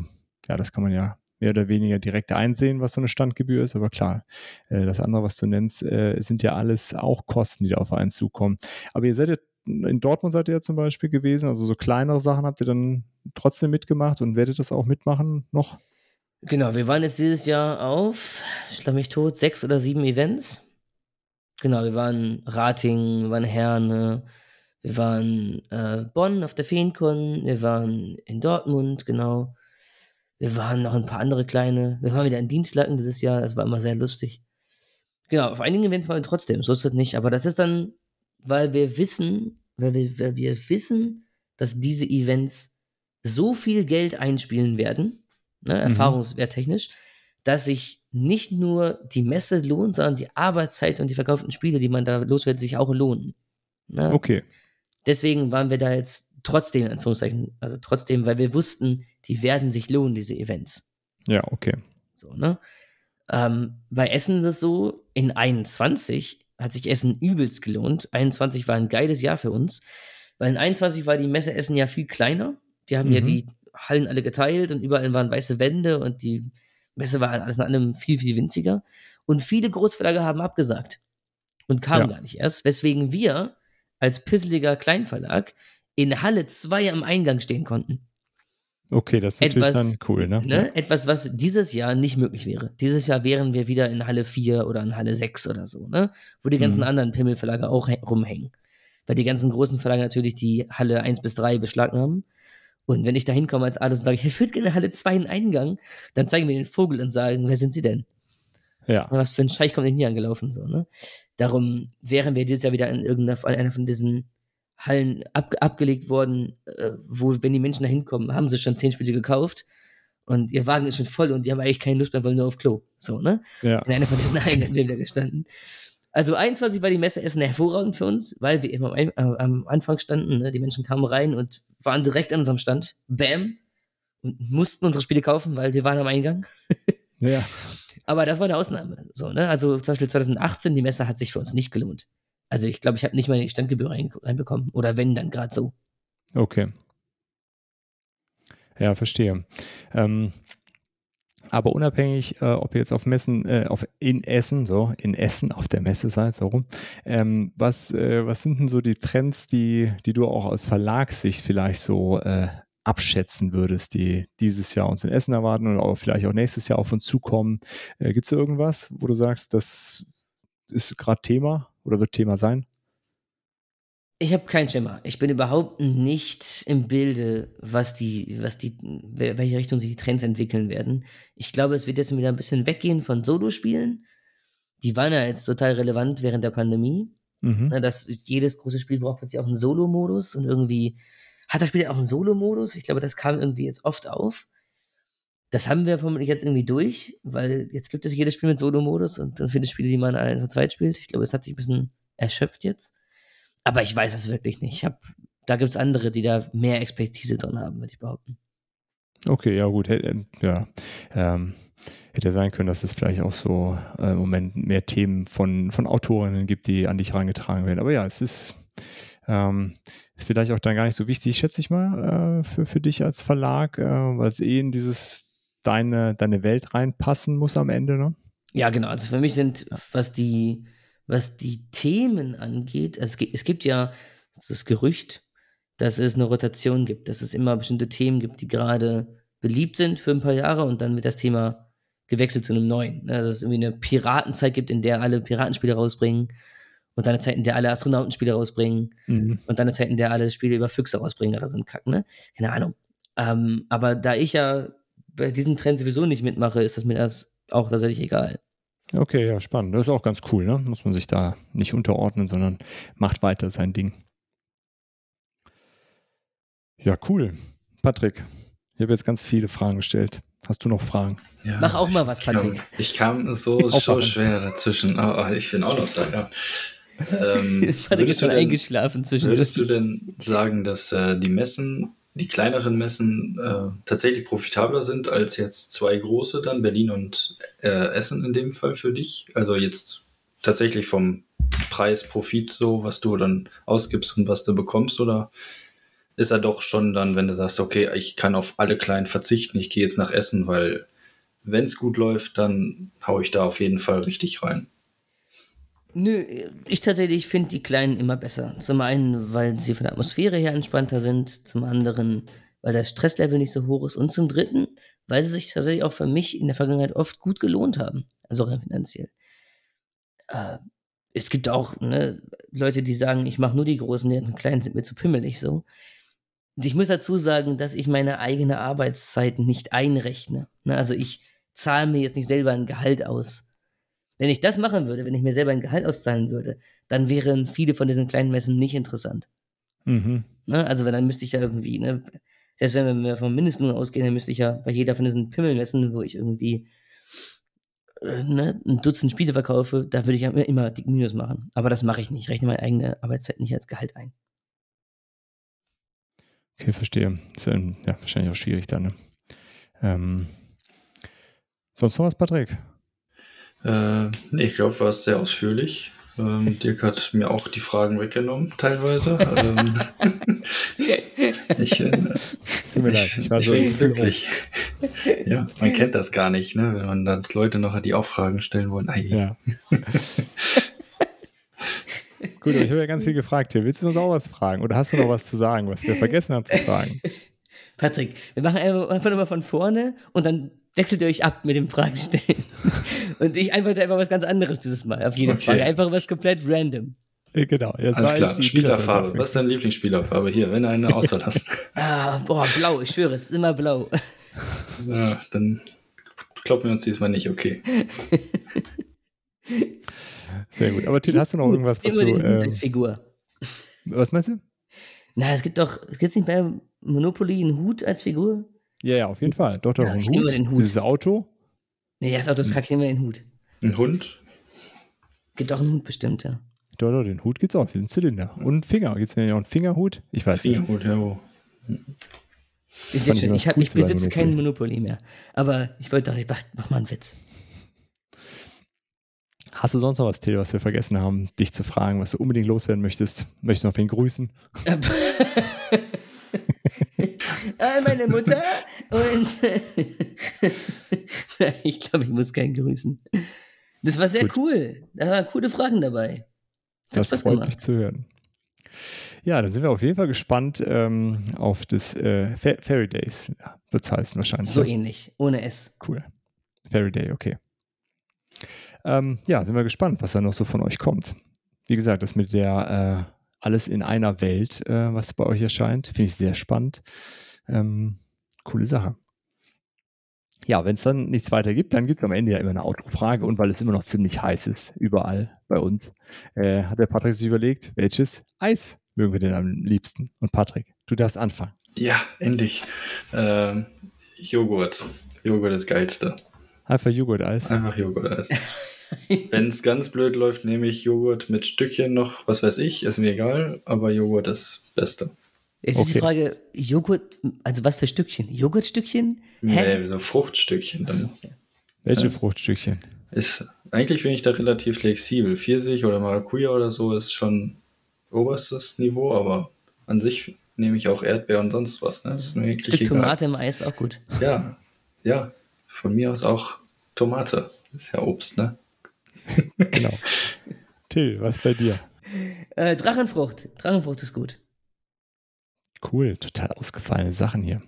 ja, das kann man ja mehr oder weniger direkt einsehen, was so eine Standgebühr ist, aber klar, äh, das andere, was du nennst, äh, sind ja alles auch Kosten, die da auf einen zukommen. Aber ihr seid ja in Dortmund seid ihr ja zum Beispiel gewesen, also so kleinere Sachen habt ihr dann trotzdem mitgemacht und werdet das auch mitmachen noch? Genau, wir waren jetzt dieses Jahr auf, schlag mich tot, sechs oder sieben Events. Genau, wir waren Rating, wir waren Herne, wir waren äh, Bonn auf der Feenkon, wir waren in Dortmund, genau. Wir waren noch ein paar andere kleine. Wir waren wieder in Dienstlaken dieses Jahr, das war immer sehr lustig. Genau, auf einigen Events waren wir trotzdem, so ist das nicht. Aber das ist dann, weil wir wissen, weil wir, weil wir wissen, dass diese Events so viel Geld einspielen werden, ne, mhm. erfahrungswerttechnisch, dass sich nicht nur die Messe lohnt, sondern die Arbeitszeit und die verkauften Spiele, die man da loswerden, sich auch lohnen. Ne? Okay. Deswegen waren wir da jetzt trotzdem, in Anführungszeichen, also trotzdem, weil wir wussten, die werden sich lohnen, diese Events. Ja, okay. So, ne? Ähm, bei Essen ist es so, in 21 hat sich Essen übelst gelohnt. 21 war ein geiles Jahr für uns, weil in 21 war die Messe Essen ja viel kleiner. Die haben mhm. ja die Hallen alle geteilt und überall waren weiße Wände und die Messe war alles in allem viel, viel winziger. Und viele Großverlage haben abgesagt und kamen ja. gar nicht erst, weswegen wir als pisseliger Kleinverlag in Halle 2 am Eingang stehen konnten. Okay, das ist natürlich etwas, dann cool, ne? ne? Etwas, was dieses Jahr nicht möglich wäre. Dieses Jahr wären wir wieder in Halle 4 oder in Halle 6 oder so, ne? Wo die ganzen mhm. anderen Pimmelverlage auch rumhängen. Weil die ganzen großen Verlage natürlich die Halle 1 bis 3 beschlagnahmen und wenn ich da hinkomme als Adus und sage, ich würde gerne Halle 2 einen Eingang, dann zeigen wir den Vogel und sagen, wer sind Sie denn? Ja. Was für ein Scheich kommt denn hier angelaufen, so, ne? Darum wären wir dieses Jahr wieder in irgendeiner, einer von diesen Hallen ab, abgelegt worden, äh, wo, wenn die Menschen da hinkommen, haben sie schon zehn Spiele gekauft und ihr Wagen ist schon voll und die haben eigentlich keine Lust mehr, wollen nur auf Klo. So, ne? Ja. In einer von diesen Hallen haben wir gestanden. Also 21 war die Messe Essen hervorragend für uns, weil wir immer am, äh, am Anfang standen. Ne? Die Menschen kamen rein und waren direkt an unserem Stand. Bam. Und mussten unsere Spiele kaufen, weil wir waren am Eingang. Ja. Aber das war eine Ausnahme. So, ne? Also zum Beispiel 2018, die Messe hat sich für uns nicht gelohnt. Also ich glaube, ich habe nicht mal die Standgebühr rein, reinbekommen. Oder wenn, dann gerade so. Okay. Ja, verstehe. Ähm, aber unabhängig, äh, ob ihr jetzt auf Messen, äh, auf in Essen, so in Essen auf der Messe seid, so rum, ähm, was, äh, was sind denn so die Trends, die, die du auch aus Verlagssicht vielleicht so äh, abschätzen würdest, die dieses Jahr uns in Essen erwarten oder auch vielleicht auch nächstes Jahr auf uns zukommen? Äh, Gibt es irgendwas, wo du sagst, das ist gerade Thema oder wird Thema sein? Ich habe kein Schimmer. Ich bin überhaupt nicht im Bilde, was die, was die, welche Richtung sich die Trends entwickeln werden. Ich glaube, es wird jetzt wieder ein bisschen weggehen von Solo-Spielen. Die waren ja jetzt total relevant während der Pandemie. Mhm. Ne, dass jedes große Spiel braucht plötzlich auch einen Solo-Modus und irgendwie hat das Spiel auch einen Solo-Modus. Ich glaube, das kam irgendwie jetzt oft auf. Das haben wir vermutlich jetzt irgendwie durch, weil jetzt gibt es jedes Spiel mit Solo-Modus und ganz viele Spiele, die man allein zu zweit spielt. Ich glaube, das hat sich ein bisschen erschöpft jetzt. Aber ich weiß es wirklich nicht. Ich hab, da gibt es andere, die da mehr Expertise drin haben, würde ich behaupten. Okay, ja gut. Hätte, ja, ähm, hätte sein können, dass es vielleicht auch so äh, im Moment mehr Themen von, von Autorinnen gibt, die an dich herangetragen werden. Aber ja, es ist, ähm, ist vielleicht auch dann gar nicht so wichtig, schätze ich mal, äh, für, für dich als Verlag, äh, weil es eh in dieses deine, deine Welt reinpassen muss am Ende, ne? Ja, genau. Also für mich sind, was die was die Themen angeht, also es, gibt, ja das Gerücht, dass es eine Rotation gibt, dass es immer bestimmte Themen gibt, die gerade beliebt sind für ein paar Jahre und dann wird das Thema gewechselt zu einem neuen. Ne? Dass es irgendwie eine Piratenzeit gibt, in der alle Piratenspiele rausbringen und dann eine Zeit, in der alle Astronautenspiele rausbringen Mhm. und dann eine Zeit, in der alle Spiele über Füchse rausbringen oder so ein Kack, ne? Keine Ahnung. Ähm, aber da ich ja bei diesen Trends sowieso nicht mitmache, ist das mir das auch tatsächlich egal. Okay, ja, spannend. Das ist auch ganz cool, ne? Muss man sich da nicht unterordnen, sondern macht weiter sein Ding. Ja, cool. Patrick, ich habe jetzt ganz viele Fragen gestellt. Hast du noch Fragen? Ja, Mach auch mal was, ich kam, Patrick. ich kam so, so schwer dazwischen. Ah, ich bin auch noch da, ja. Ähm, Patrick ist schon denn, eingeschlafen zwischen würdest du denn sagen, dass äh, die Messen, die kleineren Messen, äh, tatsächlich profitabler sind als jetzt zwei große, dann Berlin und äh, Essen in dem Fall für dich? Also jetzt tatsächlich vom Preis, Profit so, was du dann ausgibst und was du bekommst, oder ist er doch schon dann, wenn du sagst, okay, ich kann auf alle kleinen verzichten, ich gehe jetzt nach Essen, weil wenn es gut läuft, dann hau ich da auf jeden Fall richtig rein. Nö, ich tatsächlich finde die Kleinen immer besser. Zum einen, weil sie von der Atmosphäre her entspannter sind, zum anderen, weil das Stresslevel nicht so hoch ist und zum dritten, weil sie sich tatsächlich auch für mich in der Vergangenheit oft gut gelohnt haben, also rein finanziell. Äh, es gibt auch ne, Leute, die sagen, ich mache nur die Großen, die Kleinen sind mir zu pimmelig so. Ich muss dazu sagen, dass ich meine eigene Arbeitszeit nicht einrechne. Ne, also ich zahle mir jetzt nicht selber ein Gehalt aus. Wenn ich das machen würde, wenn ich mir selber ein Gehalt auszahlen würde, dann wären viele von diesen kleinen Messen nicht interessant. Mhm. Ne? Also wenn, dann müsste ich ja irgendwie, ne, selbst wenn wir vom Mindestlohn ausgehen, dann müsste ich ja bei jeder von diesen Pimmelmessen, wo ich irgendwie äh, ne, ein Dutzend Spiele verkaufe, da würde ich ja immer, dick Minus machen. Aber das mache ich nicht. Ich rechne meine eigene Arbeitszeit nicht als Gehalt ein. Okay, verstehe. Ist ja, ja wahrscheinlich auch schwierig dann. Ne? Ähm, sonst noch was, Patrick? Äh, ich glaube, war es sehr ausführlich. Ähm, Dirk hat mir auch die Fragen weggenommen, teilweise. ähm, ich, äh, Tut mir leid, ich war so glücklich. ja, man kennt das gar nicht, ne? wenn man dann Leute noch hat, die auch Fragen stellen wollen. Ei, Ja. Gut, aber ich habe ja ganz viel gefragt hier. Willst du uns auch was fragen? Oder hast du noch was zu sagen, was wir vergessen haben zu fragen? Patrick, wir machen einfach immer von vorne und dann wechselt ihr euch ab mit dem Fragen stellen. und ich antworte einfach was ganz anderes dieses Mal auf jede Okay. Frage. Einfach was komplett random. Genau. Jetzt Alles klar, Spielerfarbe. Was ist deine Lieblingsspielerfarbe? Hier, wenn du eine Auswahl hast. Ah, boah, blau, ich schwöre, es ist immer blau. ja, dann kloppen wir uns diesmal nicht, okay. Sehr gut. Aber Till, hast du noch irgendwas, was du. den Hut Äh, als Figur. was meinst du? Na, es gibt doch, gibt es nicht bei Monopoly einen Hut als Figur? Ja, ja, auf jeden Fall. Doch, doch, Ja, ein ich nehme Hut. den Hut. Dieses Auto. Nee, das Auto ist kacke, nehmen wir den Hut. Ein Hund? Gibt auch einen Hut bestimmt, ja. Doch, doch, den Hut gibt's auch, diesen Zylinder. Und einen Finger. Gibt's denn ja auch einen Fingerhut? Ich weiß nicht. Fingerhut, ja. wo. Ich, fand ich hab, ich besitze keinen Monopoly mehr. Aber ich wollte doch, ich mach, mach mal einen Witz. Hast du sonst noch was, Till, was wir vergessen haben, dich zu fragen, was du unbedingt loswerden möchtest? Möchtest du noch wen grüßen? ah, meine Mutter und ich glaube, ich muss keinen grüßen. Das war sehr Gut. cool. Da waren coole Fragen dabei. Das Spaß freut gemacht. mich zu hören. Ja, dann sind wir auf jeden Fall gespannt ähm, auf das äh, Fa Fairy Days. Ja, wird es heißen wahrscheinlich. So ne? ähnlich, ohne S. Cool. Fairy Day, okay. Ähm, ja, sind wir gespannt, was da noch so von euch kommt. Wie gesagt, das mit der äh, alles in einer Welt, äh, was bei euch erscheint, finde ich sehr spannend. Ähm, coole Sache. Ja, wenn es dann nichts weiter gibt, dann gibt es am Ende ja immer eine Outro-Frage und weil es immer noch ziemlich heiß ist, überall bei uns, äh, hat der Patrick sich überlegt, welches Eis mögen wir denn am liebsten? Und Patrick, du darfst anfangen. Ja, endlich. Ähm, Joghurt. Joghurt ist geilste. Einfach Joghurt-Eis. Einfach Joghurt-Eis. Wenn es ganz blöd läuft, nehme ich Joghurt mit Stückchen noch, was weiß ich, ist mir egal, aber Joghurt ist das Beste. Jetzt ist die Okay. Frage, Joghurt, also was für Stückchen? Joghurtstückchen? Hä? Nee, so Fruchtstückchen. Dann Achso. Welche. Fruchtstückchen? ist, eigentlich bin ich da relativ flexibel. Pfirsich oder Maracuja oder so ist schon oberstes Niveau, aber an sich nehme ich auch Erdbeer und sonst was. Ne? Ist mir Stück egal. Tomate im Eis, auch gut. Ja, ja. Von mir aus auch Tomate. Ist ja Obst, ne? Genau. Till, was bei dir? Äh, Drachenfrucht. Drachenfrucht ist gut. Cool, total ausgefallene Sachen hier.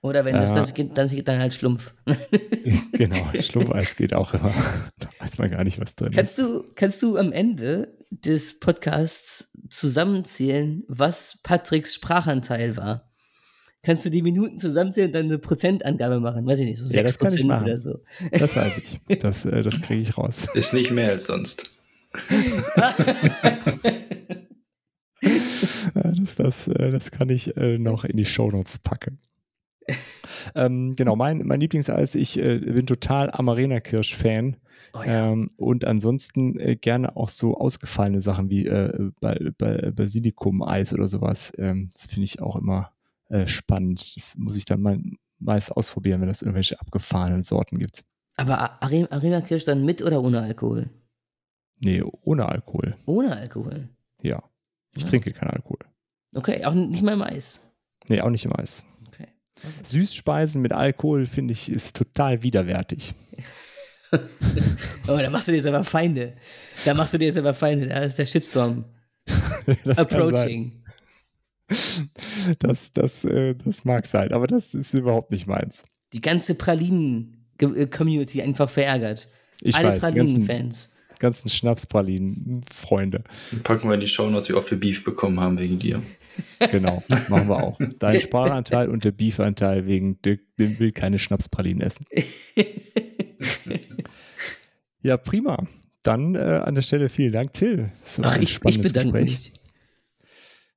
Oder wenn das, Ja. das geht, dann geht dann halt Schlumpf. genau, Schlumpfeis geht auch immer. Da weiß man gar nicht, was drin ist. Kannst du, kannst du am Ende des Podcasts zusammenzählen, was Patricks Sprachanteil war? Kannst du die Minuten zusammenzählen und dann eine Prozentangabe machen? Weiß ich nicht, so Ja, das 6% kann ich machen. oder so. Das weiß ich. Das, äh, das kriege ich raus. Ist nicht mehr als sonst. Das, das, äh, das kann ich äh, noch in die Shownotes packen. ähm, genau, mein, mein Lieblingseis, ich äh, bin total Amarena-Kirsch-Fan. Oh ja. Ähm, und ansonsten äh, gerne auch so ausgefallene Sachen wie äh, Ba- Ba- Basilikum-Eis oder sowas. Ähm, das finde ich auch immer äh, spannend. Das muss ich dann mal meist ausprobieren, wenn es irgendwelche abgefahrenen Sorten gibt. Aber Arena Kirsch dann mit oder ohne Alkohol? Nee, ohne Alkohol. Ohne Alkohol. Ja. Ich Ja. trinke keinen Alkohol. Okay, auch nicht mal im Eis. Nee, auch nicht im Eis. Okay. Süßspeisen mit Alkohol, finde ich, ist total widerwärtig. Oh, da machst du dir jetzt aber Feinde. Da machst du dir jetzt aber Feinde. Da ist der Shitstorm approaching. Das, das, äh, das mag sein, aber das ist überhaupt nicht meins. Die ganze Pralinen-Community einfach verärgert. Ich Alle ganzen, Pralinen-Fans. ganzen Schnapspralinen, Freunde. Packen wir in die Shownotes, wie oft wir Beef bekommen haben wegen dir. Genau, machen wir auch. Dein Sprachanteil und der Beefanteil wegen Dirk, dem will keine Schnapspralinen essen. Ja, prima. Dann äh, an der Stelle vielen Dank, Till. Das war Ach, ein ich, ich spannendes bedanke Gespräch. mich.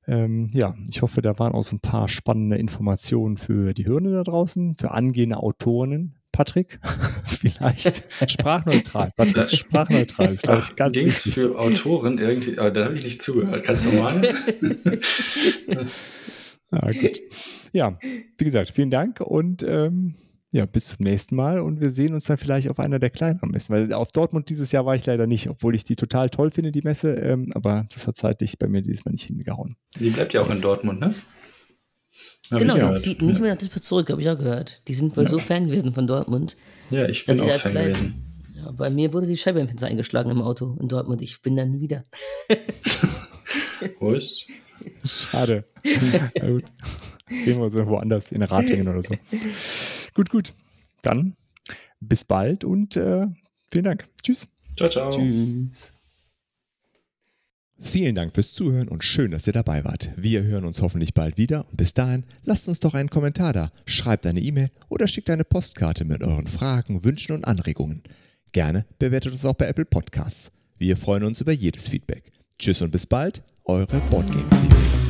Ähm, ja, ich hoffe, da waren auch so ein paar spannende Informationen für die Hörner da draußen, für angehende Autorinnen. Patrick, vielleicht sprachneutral. Patrick, sprachneutral ist, glaube ich, ganz Ging's wichtig. für Autoren irgendwie, aber da habe ich nicht zugehört. Kannst du mal? Ah, gut. Ja, wie gesagt, vielen Dank und ähm, ja, bis zum nächsten Mal und wir sehen uns dann vielleicht auf einer der kleineren Messen, weil auf Dortmund dieses Jahr war ich leider nicht, obwohl ich die total toll finde, die Messe, ähm, aber das hat zeitlich bei mir dieses Mal nicht hingehauen. Die bleibt ja auch in Das- Dortmund, ne? Hab Genau, die gehört. zieht nicht mehr nach Duisburg zurück, habe ich auch gehört. Die sind wohl Ja. so Fan gewesen von Dortmund. Ja, ich dass bin sie da auch Fan bleiben. gewesen. Ja, bei mir wurde die Scheibe im Fenster eingeschlagen im Auto in Dortmund. Ich bin dann nie wieder. Wo ist? Schade. Na gut. Sehen wir uns irgendwo anders in Ratingen oder so. Gut, gut. Dann bis bald und äh, vielen Dank. Tschüss. Ciao, ciao. Tschüss. Vielen Dank fürs Zuhören und schön, dass ihr dabei wart. Wir hören uns hoffentlich bald wieder und bis dahin lasst uns doch einen Kommentar da, schreibt eine E-Mail oder schickt eine Postkarte mit euren Fragen, Wünschen und Anregungen. Gerne bewertet uns auch bei Apple Podcasts. Wir freuen uns über jedes Feedback. Tschüss und bis bald, eure Boardgame Theory.